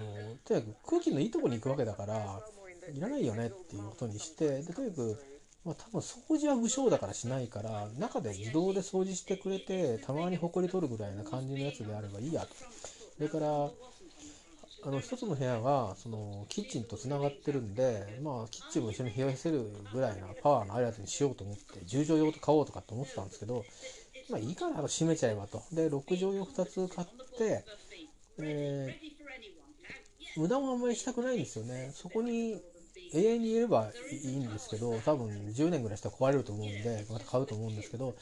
とにかく空気のいいとこに行くわけだからいらないよねっていうことにしてでとにかくまあ、多分掃除は無償だからしないから中で自動で掃除してくれてたまにほこり取るぐらいな感じのやつであればいいやと。それからあの一つの部屋がそのキッチンとつながってるんでまあキッチンも一緒に冷やせるぐらいなパワーのあるやつにしようと思って10畳用と買おうとかって思ってたんですけどまあいいから閉めちゃえばと。で6畳用2つ買ってえ、無駄もあんまりしたくないんですよね。そこに永遠に言えればいいんですけど多分10年ぐらいしたら壊れると思うんでまた買うと思うんですけど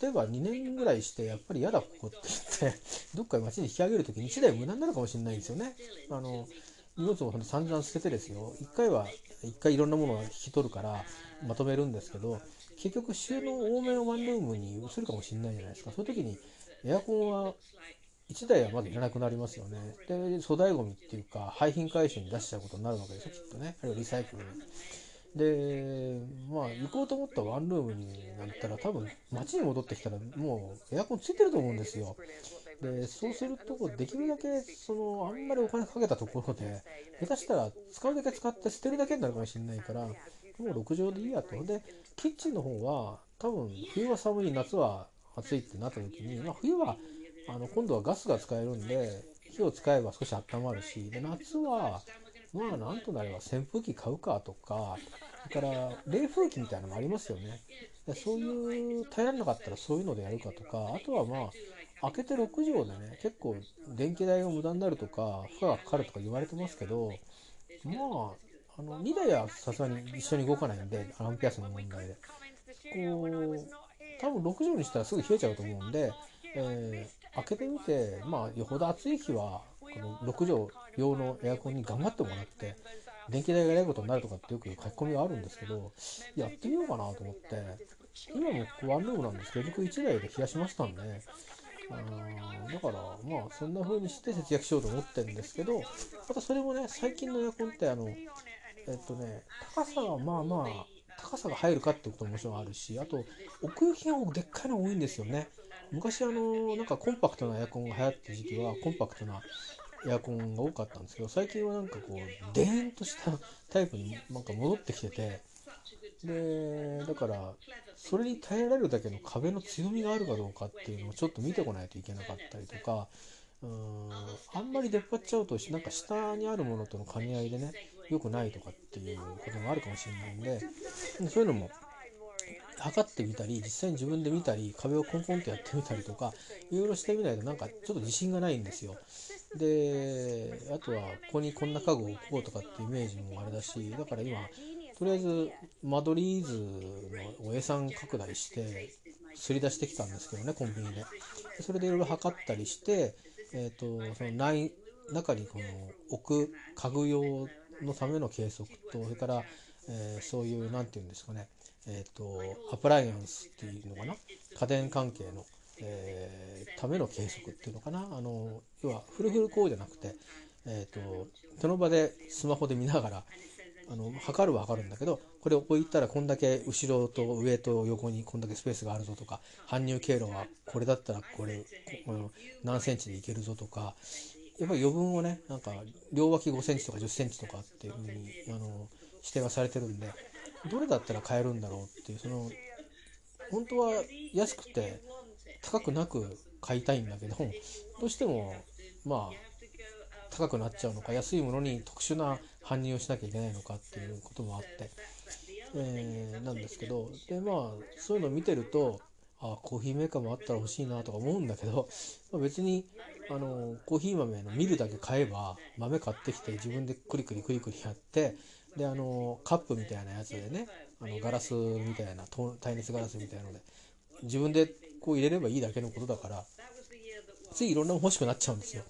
例えば2年ぐらいしてやっぱり嫌だここって言って どっか街に引き上げる時に1台無駄になるかもしれないんですよね。あの荷物を散々捨ててですよ1回は1回いろんなものを引き取るからまとめるんですけど結局収納多めのワンルームに移るかもしれないじゃないですかそういう時にエアコンは1台はまだいらなくなりますよね。で、粗大ごみっていうか、廃品回収に出しちゃうことになるわけですよ、きっとね。あるいはリサイクル。で、まあ、行こうと思ったワンルームになったら、多分、街に戻ってきたら、もうエアコンついてると思うんですよ。で、そうすると、できるだけ、その、あんまりお金かけたところで、下手したら、使うだけ使って捨てるだけになるかもしれないから、もう6畳でいいやと。で、キッチンの方は、多分、冬は寒い、夏は暑いってなった時に、まあ、冬は、あの今度はガスが使えるんで火を使えば少し温まるしで夏はまあなんとなれば扇風機買うかとかそれから冷風機みたいなのもありますよね。でそういう耐えられなかったらそういうのでやるかとかあとはまあ開けて6畳でね結構電気代が無駄になるとか負荷がかかるとか言われてますけどまああの2台はさすがに一緒に動かないんでアンペア数の問題で。こう多分6畳にしたらすぐ冷えちゃうと思うんで、えー開けてみて、まあ、よほど暑い日は、この6畳用のエアコンに頑張ってもらって、電気代がえらいことになるとかってよく書き込みがあるんですけど、やってみようかなと思って、今もワンルームなんですけど、僕1台で冷やしましたんで、あだからまあそんな風にして節約しようと思ってるんですけどまたそれもね最近のエアコンってあのえっとね高さはまあまあ高さが入るかってことももちろんあるしあと奥行きがでっかいの多いんですよね。昔あのなんかコンパクトなエアコンが流行った時期はコンパクトなエアコンが多かったんですけど最近はなんかこうデーンとしたタイプになんか戻ってきててでだからそれに耐えられるだけの壁の強みがあるかどうかっていうのをちょっと見てこないといけなかったりとかうーんあんまり出っ張っちゃうとなんか下にあるものとの兼ね合いでね良くないとかっていうことがあるかもしれないんでそういうのも測ってみたり実際に自分で見たり壁をコンコンとやってみたりとかいろいろしてみないとなんかちょっと自信がないんですよ。であとはここにこんな家具を置こうとかってイメージもあれだしだから今とりあえず間取り図のお絵さん拡大してすり出してきたんですけどねコンビニでそれでいろいろ測ったりしてえっ、ー、とその内中にこの置く家具用のための計測とそれから、えー、そういう何て言うんですかねえっ、ー、とアプライアンスっていうのかな？家電関係のえー、ための計測っていうのかな？あの要はフルフルこうじゃなくて、えーと、その場でスマホで見ながらあの測るは測るんだけどこれを置いたらこんだけ後ろと上と横にこんだけスペースがあるぞとか搬入経路はこれだったらこれこの何センチでいけるぞとかやっぱり余分をねなんか両脇5センチとか10センチとかっていうふうにあの指定がされてるんでどれだったら買えるんだろうっていうその本当は安くて高くなく買いたいんだけどどうしてもまあ高くなっちゃうのか安いものに特殊な搬入をしなきゃいけないのかっていうこともあって、え、なんですけどでまあそういうのを見てるとあコーヒーメーカーもあったら欲しいなとか思うんだけど、ま、別にあのコーヒー豆の見るだけ買えば豆買ってきて自分でクリクリクリクリやってであのカップみたいなやつでねあのガラスみたいな耐熱ガラスみたいなので自分でこう入れればいいだけのことだからついいろんなもの欲しくなっちゃうんですよ。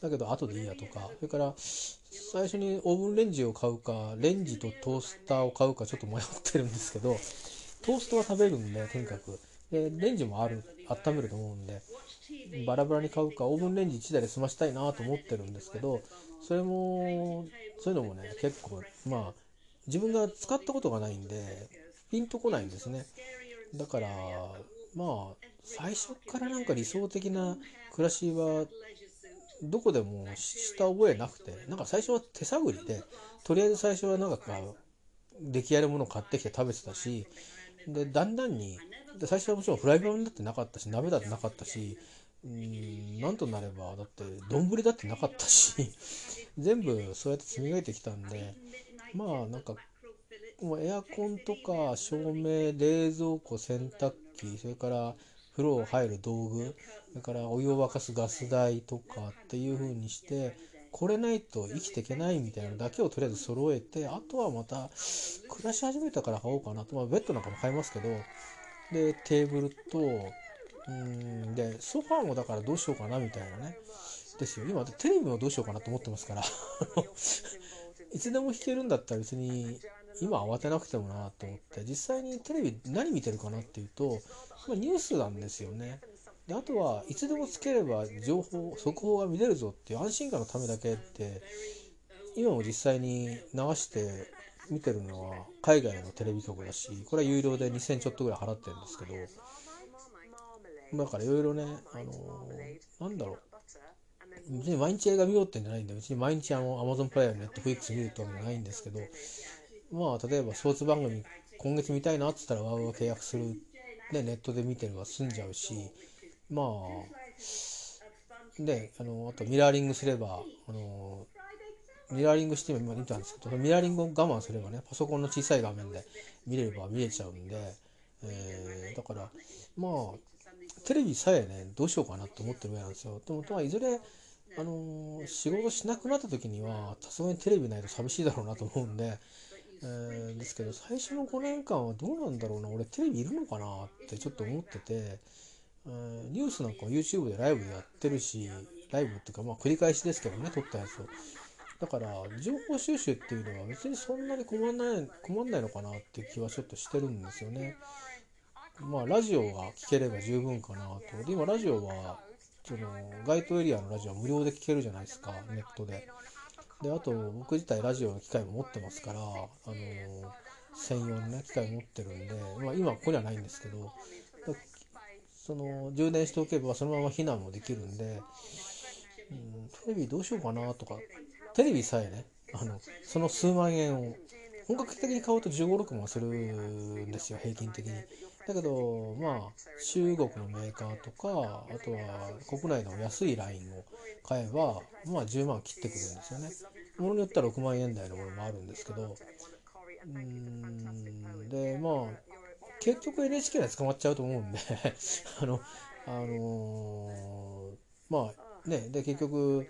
だけど後でいいやとかそれから最初にオーブンレンジを買うかレンジとトースターを買うかちょっと迷ってるんですけどトーストは食べるんでとにかく。でレンジもある温めると思うんでバラバラに買うかオーブンレンジ1台で済ましたいなと思ってるんですけどそれもそういうのもね結構まあ自分が使ったことがないんでピンとこないんですね。だからまあ最初からなんか理想的な暮らしはどこでもした覚えなくてなんか最初は手探りでとりあえず最初はなんか出来合いのものを買ってきて食べてたしでだんだんにで最初はもちろんフライパンだってなかったし鍋だってなかったしうんなんとなればだって丼だってなかったし 全部そうやって積み上げてきたんでまあなんかもうエアコンとか照明冷蔵庫洗濯機それから風呂入る道具それからお湯を沸かすガス代とかっていう風にしてこれないと生きていけないみたいなのだけをとりあえず揃えてあとはまた暮らし始めたから買おうかなと、まあ、ベッドなんかも買いますけどでテーブルとうん。でソファーもだからどうしようかなみたいなね。ですよ。今テレビもどうしようかなと思ってますから。いつでも弾けるんだったら別に今慌てなくてもなと思って。実際にテレビ何見てるかなっていうと、ニュースなんですよね。であとはいつでもつければ情報速報が見れるぞっていう安心感のためだけって今も実際に流して見てるのは海外のテレビ局だしこれは有料で2000ちょっとぐらい払ってるんですけどだからいろいろねあのー、なんだろう。別に毎日映画見ようってんじゃないんで別に毎日あの Amazon プライムネットフリックス見るってわけじゃないんですけど。まあ例えばスポーツ番組今月見たいなっつったらワウワウ契約するでネットで見てるは済んじゃうし。まあであのあとミラーリングすればあのミラーリングして今見たんですけどミラーリングを我慢すればねパソコンの小さい画面で見れれば見れちゃうんで、えー、だからまあテレビさえねどうしようかなと思ってるぐらいなんですよ。でもとはいずれあのー、仕事しなくなった時にはさすがにテレビないと寂しいだろうなと思うんでえー、ですけど最初の5年間はどうなんだろうな。俺テレビいるのかなってちょっと思ってて、えー、ニュースなんか YouTube でライブやってるしライブっていうかまあ繰り返しですけどね撮ったやつを。だから情報収集っていうのは別にそんなに困んない困んないのかなって気はちょっとしてるんですよね。まあラジオが聴ければ十分かなとで今ラジオはその該当エリアのラジオは無料で聴けるじゃないですかネットで。であと僕自体ラジオの機械も持ってますから、あの専用のね機械持ってるんで、まあ、今ここにはないんですけどその充電しておけばそのまま避難もできるんで、うん、テレビどうしようかなとかテレビさえねあのその数万円を本格的に買うと15、6万するんですよ平均的に。だけどまあ中国のメーカーとかあとは国内の安いラインを買えばまあ10万切ってくるんですよね。ものによっては6万円台のものもあるんですけどうんでまあ結局 NHK は捕まっちゃうと思うんで あのあのー、まあねで結局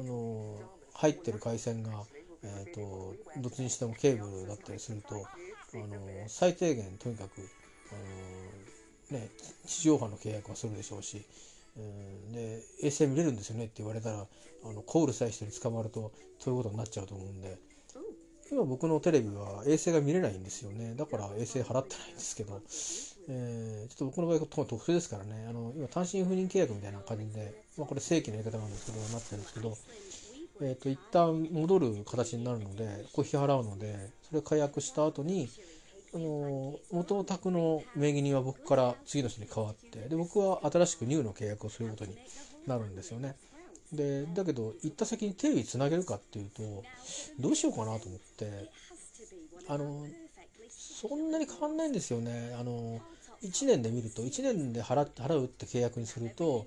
あのー、入ってる回線がえーと、どっちにしてもケーブルだったりすると、あの、最低限とにかく、あの、ね、地上波の契約はするでしょうし、うん、で衛星見れるんですよねって言われたらあのコールさえしてに捕まるとそういうことになっちゃうと思うんで。今僕のテレビは衛星が見れないんですよね。だから衛星払ってないんですけど、えー、ちょっと僕の場合は特殊ですからね。あの今単身赴任契約みたいな感じで、まあ、これ正規のやり方なんですけどなってるんですけどえーと、一旦戻る形になるのでこう支払うのでそれ解約した後にあの元の宅の名義人は僕から次の人に変わってで僕は新しくニューの契約をすることになるんですよね。でだけど行った先にテレビつなげるかっていうとどうしようかなと思ってあのそんなに変わんないんですよね。あの1年で見ると1年で払って払うって契約にすると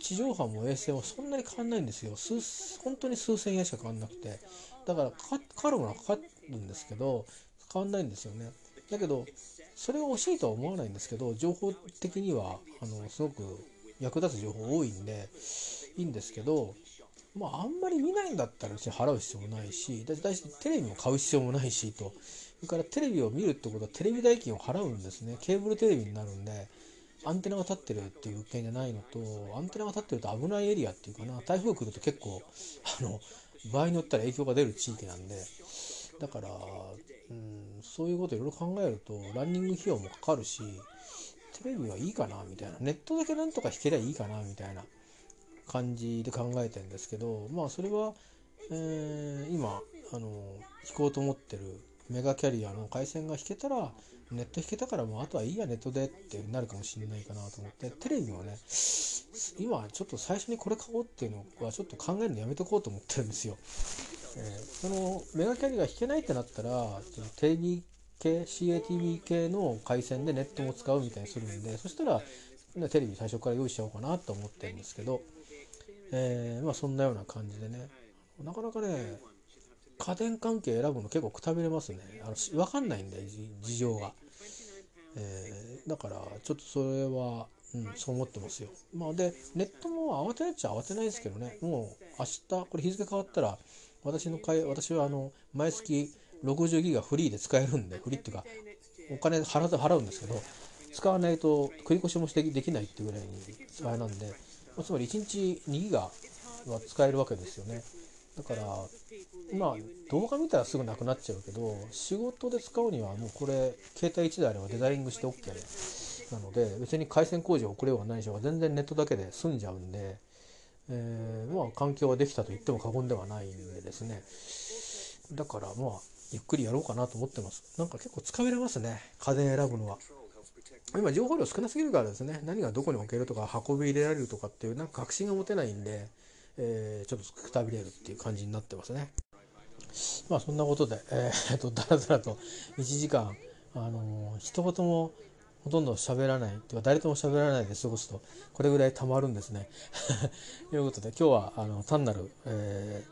地上波も衛星もそんなに変わんないんですよ数本当に数千円しか変わんなくてだからかかるものはかかるんですけど変わんないんですよねだけどそれが惜しいとは思わないんですけど情報的にはあのすごく役立つ情報多いんでいいんですけどまああんまり見ないんだったら別に払う必要もないしだだテレビも買う必要もないしと。それからテレビを見るってことはテレビ代金を払うんですね。ケーブルテレビになるんでアンテナが立ってるっていう物件じゃないのとアンテナが立ってると危ないエリアっていうかな。台風来ると結構あの場合によったら影響が出る地域なんでだから、うん、そういうこといろいろ考えるとランニング費用もかかるしテレビはいいかなみたいなネットだけなんとか弾けりゃいいかなみたいな感じで考えてるんですけどまあそれは、えー、今あの弾こうと思ってるメガキャリアの回線が引けたらネット引けたからもうあとはいいやネットでってなるかもしれないかなと思ってテレビもね今ちょっと最初にこれ買おうっていうのはちょっと考えるのやめとこうと思ってるんですよ。えー、そのメガキャリアが引けないってなったらテレビ系 CATV 系の回線でネットも使うみたいにするんでそしたらテレビ最初から用意しちゃおうかなと思ってるんですけど、えー、まあそんなような感じでね。なかなかね家電関係選ぶの結構くたびれますね。あの分かんないんで事情が、えー、だからちょっとそれは、うん、そう思ってますよ。まあでネットも慌てないっちゃ慌てないですけどね。もう明日これ日付変わったら私の会私はあの毎月60ギガフリーで使えるんでフリーっていうかお金払う払うんですけど使わないと繰り越しもしてできないっていうぐらいに使えなんでつまり1日2ギガは使えるわけですよね。だからまあ動画見たらすぐなくなっちゃうけど仕事で使うにはもうこれ携帯1台あればデザイングして OK なので別に回線工事を送れようがないし全然ネットだけで済んじゃうんで、えー、まあ環境はできたと言っても過言ではないんでですね。だからまあゆっくりやろうかなと思ってます。なんか結構使えれますね。家電選ぶのは。今情報量少なすぎるからですね。何がどこに置けるとか運び入れられるとかっていうなんか確信が持てないんでえー、ちょっとくたびれるっていう感じになってますね。まあそんなことで、えー、っとだらだらと1時間、あのー、一言もほとんど喋らないっていうか誰とも喋らないで過ごすとこれぐらいたまるんですね。と いうことで今日はあの単なる、え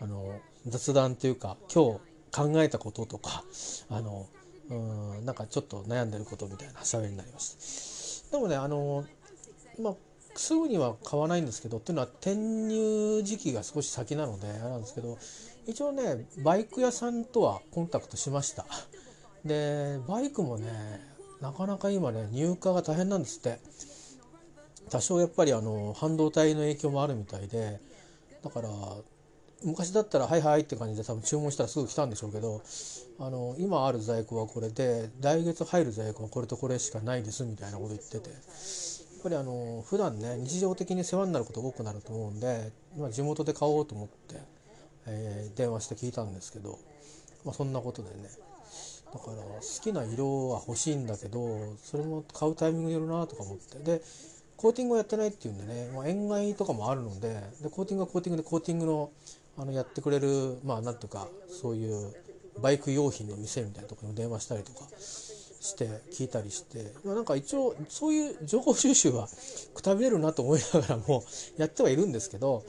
ー、あの雑談というか今日考えたこととかあのうんなんかちょっと悩んでることみたいな喋りになります。でもねあのまあすぐには買わないんですけどっていうのは転入時期が少し先なのであれなんですけど一応ねバイク屋さんとはコンタクトしましたでバイクもねなかなか今ね入荷が大変なんですって。多少やっぱりあの半導体の影響もあるみたいでだから昔だったら「はいはい」って感じで多分注文したらすぐ来たんでしょうけどあの今ある在庫はこれで来月入る在庫はこれとこれしかないですみたいなこと言ってて。やっぱりあの普段ね日常的に世話になることが多くなると思うんで、まあ、地元で買おうと思って、えー、電話して聞いたんですけど、まあ、そんなことでね。だから好きな色は欲しいんだけどそれも買うタイミングによるなとか思って。でコーティングをやってないっていうんでね、まあ、塩害とかもあるのででコーティングはコーティングでコーティングのあのやってくれるまあなんとかそういうバイク用品の店みたいなところに電話したりとかして聞いたりして。なんか一応そういう情報収集はくたびれるなと思いながらもやってはいるんですけど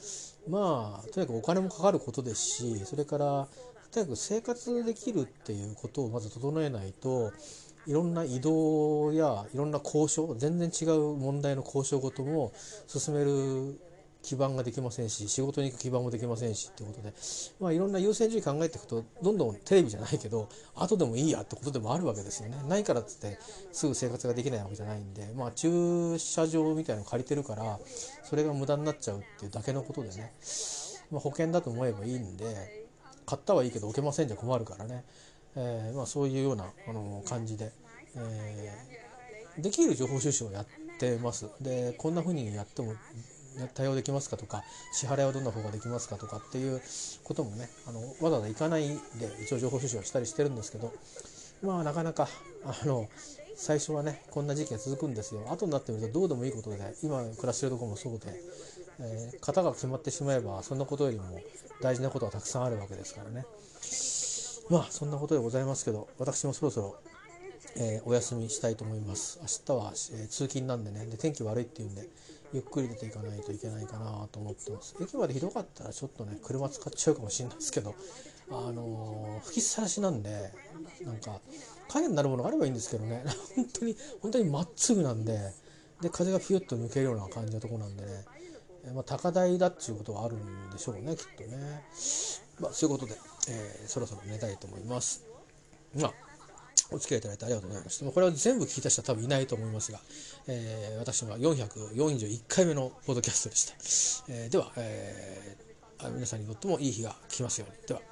まあとにかくお金もかかることですしそれからとにかく生活できるっていうことをまず整えないといろんな移動やいろんな交渉全然違う問題の交渉事も進める基盤ができませんし仕事に行く基盤もできませんしっていうことで、まあ、いろんな優先順位考えていくとどんどんテレビじゃないけど後でもいいやってことでもあるわけですよね。ないからっつってすぐ生活ができないわけじゃないんで、まあ、駐車場みたいなの借りてるからそれが無駄になっちゃうっていうだけのことでね、まあ、保険だと思えばいいんで買ったはいいけど置けませんじゃ困るからね、えー、まあ、そういうようなあの感じで、えー、できる情報収集をやってます。でこんな風にやっても対応できますかとか支払いはどんな方ができますかとかっていうこともねあのわざわざ行かないで一応情報収集はしたりしてるんですけどまあなかなかあの最初はねこんな時期が続くんですよ。後になってみるとどうでもいいことで今暮らしてるとこもそうで、えー、型が決まってしまえばそんなことよりも大事なことがたくさんあるわけですからね。まあそんなことでございますけど私もそろそろえー、お休みしたいと思います。明日は、えー、通勤なんでねで天気悪いっていうんでゆっくり出ていかないといけないかなと思ってます。駅までひどかったらちょっとね車使っちゃうかもしれないですけどあのー、吹きさらしなんでなんか影になるものがあればいいんですけどね。本当に本当にまっすぐなんでで風がピュッと抜けるような感じのとこなんでね、え、まあ、高台だっていうことはあるんでしょうねきっとね。まあそういうことで、えー、そろそろ寝たいと思います。まあお付き合いいただいてありがとうございました。これは全部聞いた人は多分いないと思いますが、えー、私は441回目のポッドキャストでした。えー、では、えー、皆さんにとってもいい日が来ますように。では。